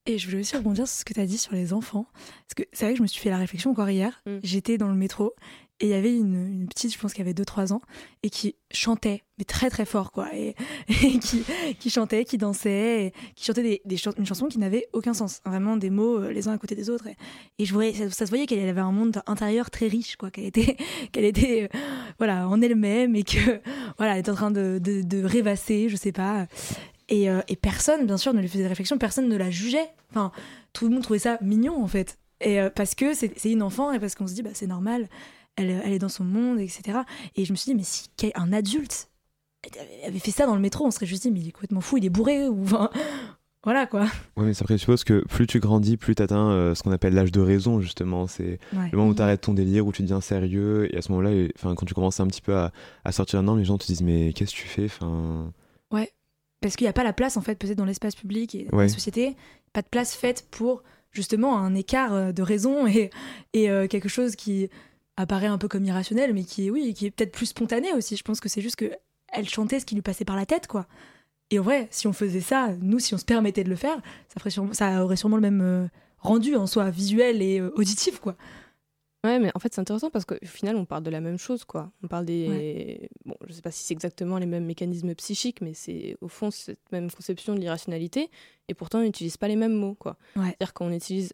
Et je voulais aussi rebondir sur ce que tu as dit sur les enfants. Parce que c'est vrai que je me suis fait la réflexion encore hier. Mm. J'étais dans le métro et il y avait une, petite, je pense qui avait 2-3 ans, et qui chantait, mais très très fort, quoi. Et, qui, qui chantait, qui dansait, qui chantait des, des une chanson qui n'avait aucun sens. Vraiment des mots euh, les uns à côté des autres. Et, et je voyais, ça, se voyait qu'elle avait un monde intérieur très riche, quoi. Qu'elle était, qu'elle était euh, voilà, en elle-même et que voilà, elle était en train de, de, rêvasser, je sais pas. Et, euh, et personne, bien sûr, ne lui faisait de réflexion, personne ne la jugeait. Enfin, tout le monde trouvait ça mignon, en fait. Et parce que c'est une enfant et parce qu'on se dit, bah, c'est normal, elle, elle est dans son monde, etc. Et je me suis dit, mais si un adulte avait fait ça dans le métro, on serait juste dit, mais il est complètement fou, il est bourré, ou enfin, voilà quoi. Ouais, mais ça présuppose que plus tu grandis, plus tu atteins ce qu'on appelle l'âge de raison, justement. C'est Ouais. le moment où tu arrêtes ton délire, où tu deviens sérieux. Et à ce moment-là, quand tu commences un petit peu à, à sortir un an, les gens te disent Mais qu'est-ce que tu fais enfin... Parce qu'il n'y a pas la place, en fait, peut-être dans l'espace public et dans Ouais. la société, pas de place faite pour justement un écart euh, de raison et, et euh, quelque chose qui apparaît un peu comme irrationnel, mais qui est, oui, qui est peut-être plus spontané aussi. Je pense que c'est juste que elle chantait ce qui lui passait par la tête, quoi. Et en vrai, si on faisait ça, nous, si on se permettait de le faire, ça, ferait sûrement- ça aurait sûrement le même euh, rendu en soi visuel et euh, auditif, quoi. Ouais, mais en fait, c'est intéressant parce qu'au final, on parle de la même chose, quoi. On parle des. Ouais. Bon, je sais pas si c'est exactement les mêmes mécanismes psychiques, mais c'est au fond cette même conception de l'irrationalité, et pourtant, on n'utilise pas les mêmes mots, quoi. Ouais. C'est-à-dire qu'on utilise,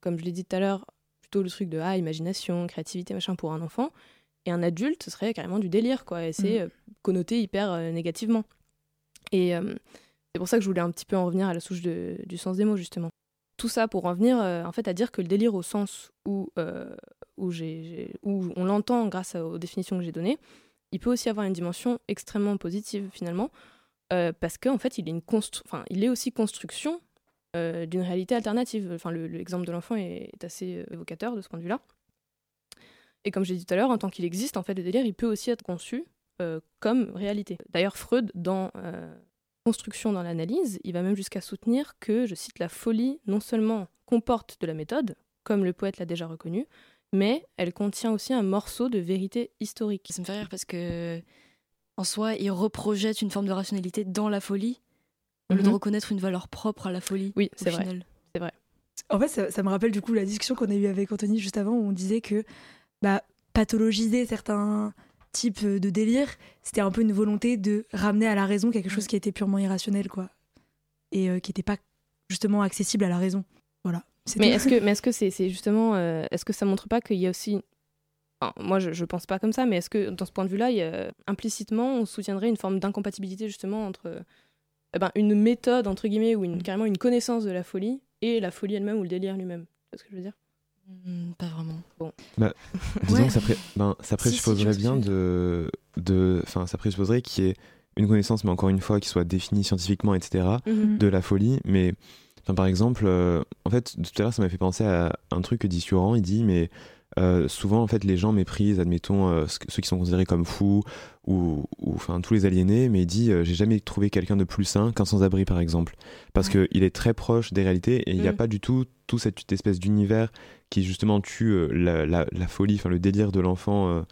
comme je l'ai dit tout à l'heure, plutôt le truc de ah, imagination, créativité, machin pour un enfant, et un adulte, ce serait carrément du délire, quoi. Et c'est Mhm. euh, connoté hyper euh, négativement. Et euh, c'est pour ça que je voulais un petit peu en revenir à la souche de- du sens des mots, justement. Tout ça pour en venir euh, en fait à dire que le délire au sens où, où, j'ai- où on l'entend grâce aux définitions que j'ai données, il peut aussi avoir une dimension extrêmement positive finalement, parce qu'en fait il est, une constru- enfin, il est aussi construction euh, d'une réalité alternative. Enfin, le- l'exemple de l'enfant est, assez euh, évocateur de ce point de vue-là. Et comme j'ai dit tout à l'heure, en tant qu'il existe, en fait, le délire, il peut aussi être conçu euh, comme réalité. D'ailleurs, Freud, dans Construction dans l'analyse, il va même jusqu'à soutenir que, je cite, la folie non seulement comporte de la méthode, comme le poète l'a déjà reconnu, mais elle contient aussi un morceau de vérité historique. Ça me fait rire parce que, en soi, il reprojette une forme de rationalité dans la folie, au lieu de Mhm. reconnaître une valeur propre à la folie. Oui, c'est vrai. final. En fait, ça, ça me rappelle du coup la discussion qu'on a eue avec Anthony juste avant où on disait que bah, pathologiser certains types de délires, c'était un peu une volonté de ramener à la raison quelque chose qui était purement irrationnel, quoi. Et euh, qui n'était pas justement accessible à la raison. Voilà. C'est Mais est-ce que, mais est-ce que c'est c'est justement, euh, est-ce que ça montre pas qu'il y a aussi, enfin, moi je, je pense pas comme ça, mais est-ce que dans ce point de vue-là, implicitement, on soutiendrait une forme d'incompatibilité justement entre euh, eh ben, une méthode entre guillemets ou une, carrément une connaissance de la folie et la folie elle-même ou le délire lui-même. C'est ce que je veux dire? Hmm, pas vraiment. Bon. Disons Ouais. que ça, pré- ben, ça Si, si, je présupposerait bien tu de. de- Enfin, ça présupposerait qu'il y ait une connaissance, mais encore une fois, qui soit définie scientifiquement, etc., Mhm. de la folie. Mais, enfin, par exemple, euh, en fait, tout à l'heure, ça m'a fait penser à un truc que dit Suran. Il dit, mais euh, souvent, en fait, les gens méprisent, admettons, euh, ceux qui sont considérés comme fous ou, ou, enfin, tous les aliénés. Mais il dit, euh, j'ai jamais trouvé quelqu'un de plus sain qu'un sans-abri, par exemple. Parce Ouais. qu'il est très proche des réalités et il n'y a Mm. pas du tout, tout cette espèce d'univers qui justement tue la, la- la folie, enfin le délire de l'enfant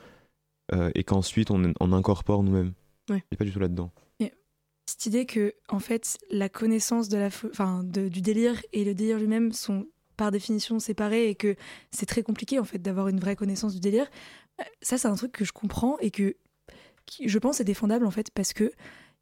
et qu'ensuite on, on incorpore nous-mêmes. Ouais. Il n'est pas du tout là-dedans. cette idée que en fait la connaissance de la enfin de- du délire et le délire lui-même sont par définition séparés et que c'est très compliqué en fait d'avoir une vraie connaissance du délire euh, ça c'est un truc que je comprends et que qui, je pense est défendable en fait parce que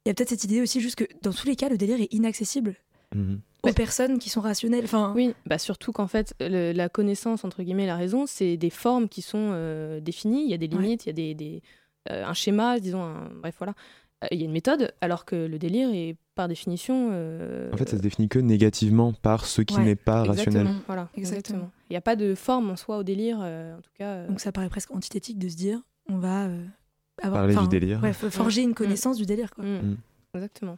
il y a peut-être cette idée aussi juste que dans tous les cas le délire est inaccessible Mhm. aux personnes qui sont rationnelles. Enfin, Oui, bah surtout qu'en fait, le- la connaissance, entre guillemets, la raison, c'est des formes qui sont euh, définies. Il y a des limites, il y a des, des, euh, un schéma, disons, un- bref, voilà. Euh, Il y a une méthode, alors que le délire est par définition. euh, En fait, ça se définit que négativement par ce qui Ouais, n'est pas exactement, rationnel. Voilà, Exactement. Il n'y a pas de forme en soi au délire, euh, en tout cas. euh, donc ça paraît presque antithétique de se dire on va euh, avoir, Parler du délire. ouais, forger une connaissance du délire. Quoi. mm, Mm. Exactement.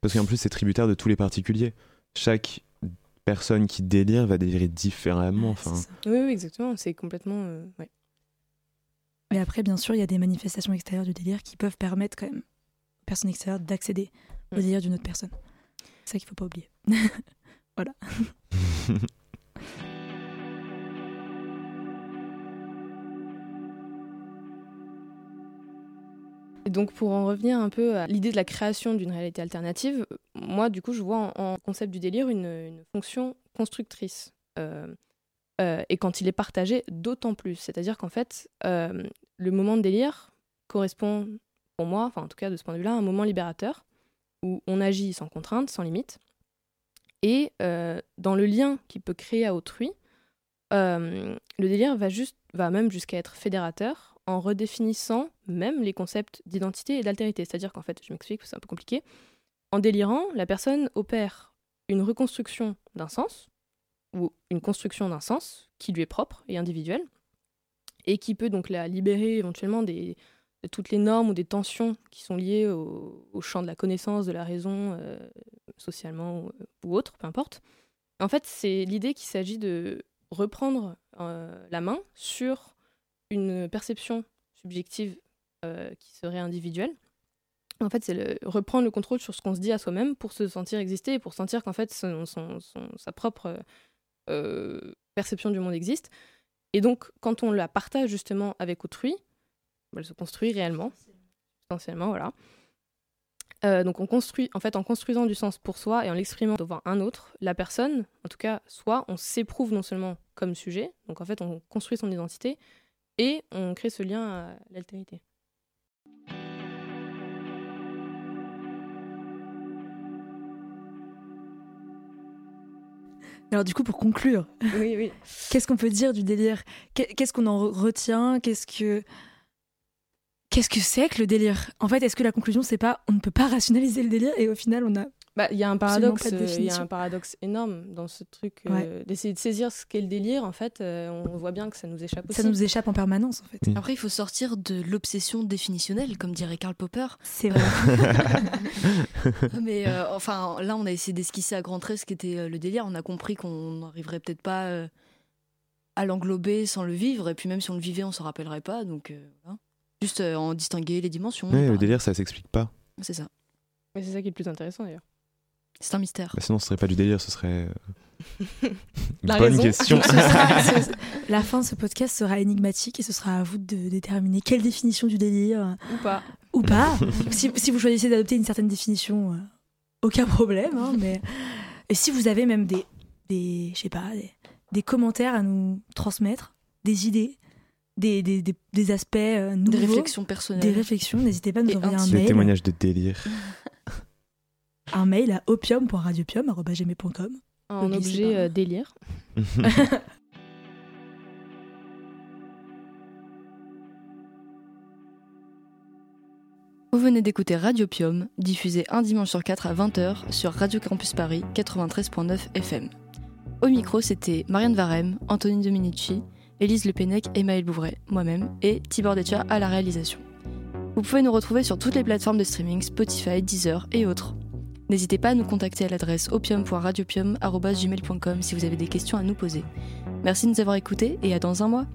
Parce qu'en plus, c'est tributaire de tous les particuliers. Chaque personne qui délire va délirer différemment. Enfin. Oui, oui, exactement. C'est complètement. euh, ouais. Mais après, bien sûr, il y a des manifestations extérieures du délire qui peuvent permettre quand même aux personnes extérieures d'accéder au Mm. délire d'une autre personne. C'est ça qu'il faut pas oublier. voilà. Et donc, pour en revenir un peu à l'idée de la création d'une réalité alternative, moi, du coup, je vois en, en concept du délire une, une fonction constructrice. Euh, euh, et quand il est partagé, d'autant plus. C'est-à-dire qu'en fait, euh, le moment de délire correspond, pour moi, enfin en tout cas de ce point de vue-là, un moment libérateur où on agit sans contrainte, sans limite. Et euh, dans le lien qu'il peut créer à autrui, euh, le délire va, juste, va même jusqu'à être fédérateur en redéfinissant même les concepts d'identité et d'altérité. C'est-à-dire qu'en fait, je m'explique, c'est un peu compliqué. En délirant, la personne opère une reconstruction d'un sens, ou une construction d'un sens qui lui est propre et individuel, et qui peut donc la libérer éventuellement des, toutes les normes ou des tensions qui sont liées au, champ de la connaissance, de la raison, euh, socialement ou, ou autre, peu importe. En fait, c'est l'idée qu'il s'agit de reprendre euh, la main sur une perception subjective euh, qui serait individuelle. En fait, c'est reprendre le contrôle sur ce qu'on se dit à soi-même pour se sentir exister et pour sentir qu'en fait, sa propre euh, perception du monde existe. Et donc, quand on la partage justement avec autrui, elle se construit réellement, substantiellement, voilà. Euh, donc on construit, en fait, en construisant du sens pour soi et en l'exprimant devant un autre, la personne, en tout cas, soit on s'éprouve non seulement comme sujet, donc en fait on construit son identité, et on crée ce lien à l'altérité. Alors du coup, pour conclure, Oui, oui. qu'est-ce qu'on peut dire du délire? Qu'est- Qu'est-ce qu'on en re- retient? Qu'est-ce que qu'est-ce que c'est que le délire? En fait, est-ce que la conclusion c'est pas on ne peut pas rationaliser le délire et au final on a Bah, il y a un paradoxe, euh, il y a définition. un paradoxe énorme dans ce truc euh, d'essayer de saisir ce qu'est le délire. En fait, euh, on voit bien que ça nous échappe aussi. ça nous échappe en permanence en fait. Oui. Après, il faut sortir de l'obsession définitionnelle, comme dirait Karl Popper. C'est vrai. Mais euh, enfin, là, on a essayé d'esquisser à grands traits ce qu'était euh, le délire. On a compris qu'on n'arriverait peut-être pas euh, à l'englober sans le vivre. Et puis même si on le vivait, on s'en rappellerait pas. Donc, euh, voilà. Juste euh, en distinguer les dimensions. Ouais, le délire, ça s'explique pas. C'est ça. Mais c'est ça qui est le plus intéressant d'ailleurs. C'est un mystère. Bah, sinon, ce serait pas du délire, ce serait. euh, La Bonne raison. question. Ce sera- ce- la fin de ce podcast sera énigmatique et ce sera à vous de déterminer quelle définition du délire Ou pas. ou pas. si, si vous choisissez d'adopter une certaine définition, euh, aucun problème. hein, mais et si vous avez même des, des je sais pas, des, des commentaires à nous transmettre, des idées, des, des, des, des aspects euh, nouveaux, Des réflexions personnelles. des réflexions, n'hésitez pas à nous envoyer un intimes. Des mail, témoignages de délire. un mail à opium.radiopioum.com. En N'oubliez objet euh, délire. Vous venez d'écouter Radiopium, diffusé un dimanche sur 4 à 20h sur Radio Campus Paris 93.9 FM. Au micro, c'était Marianne Varem, Antonine Dominici, Élise Le Pennec et Maëlle Bouvray, moi-même, et Tibor Detia à la réalisation. Vous pouvez nous retrouver sur toutes les plateformes de streaming, Spotify, Deezer et autres. N'hésitez pas à nous contacter à l'adresse opium.radiopium.gmail.com si vous avez des questions à nous poser. Merci de nous avoir écoutés et à dans un mois.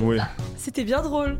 Oui. C'était bien drôle.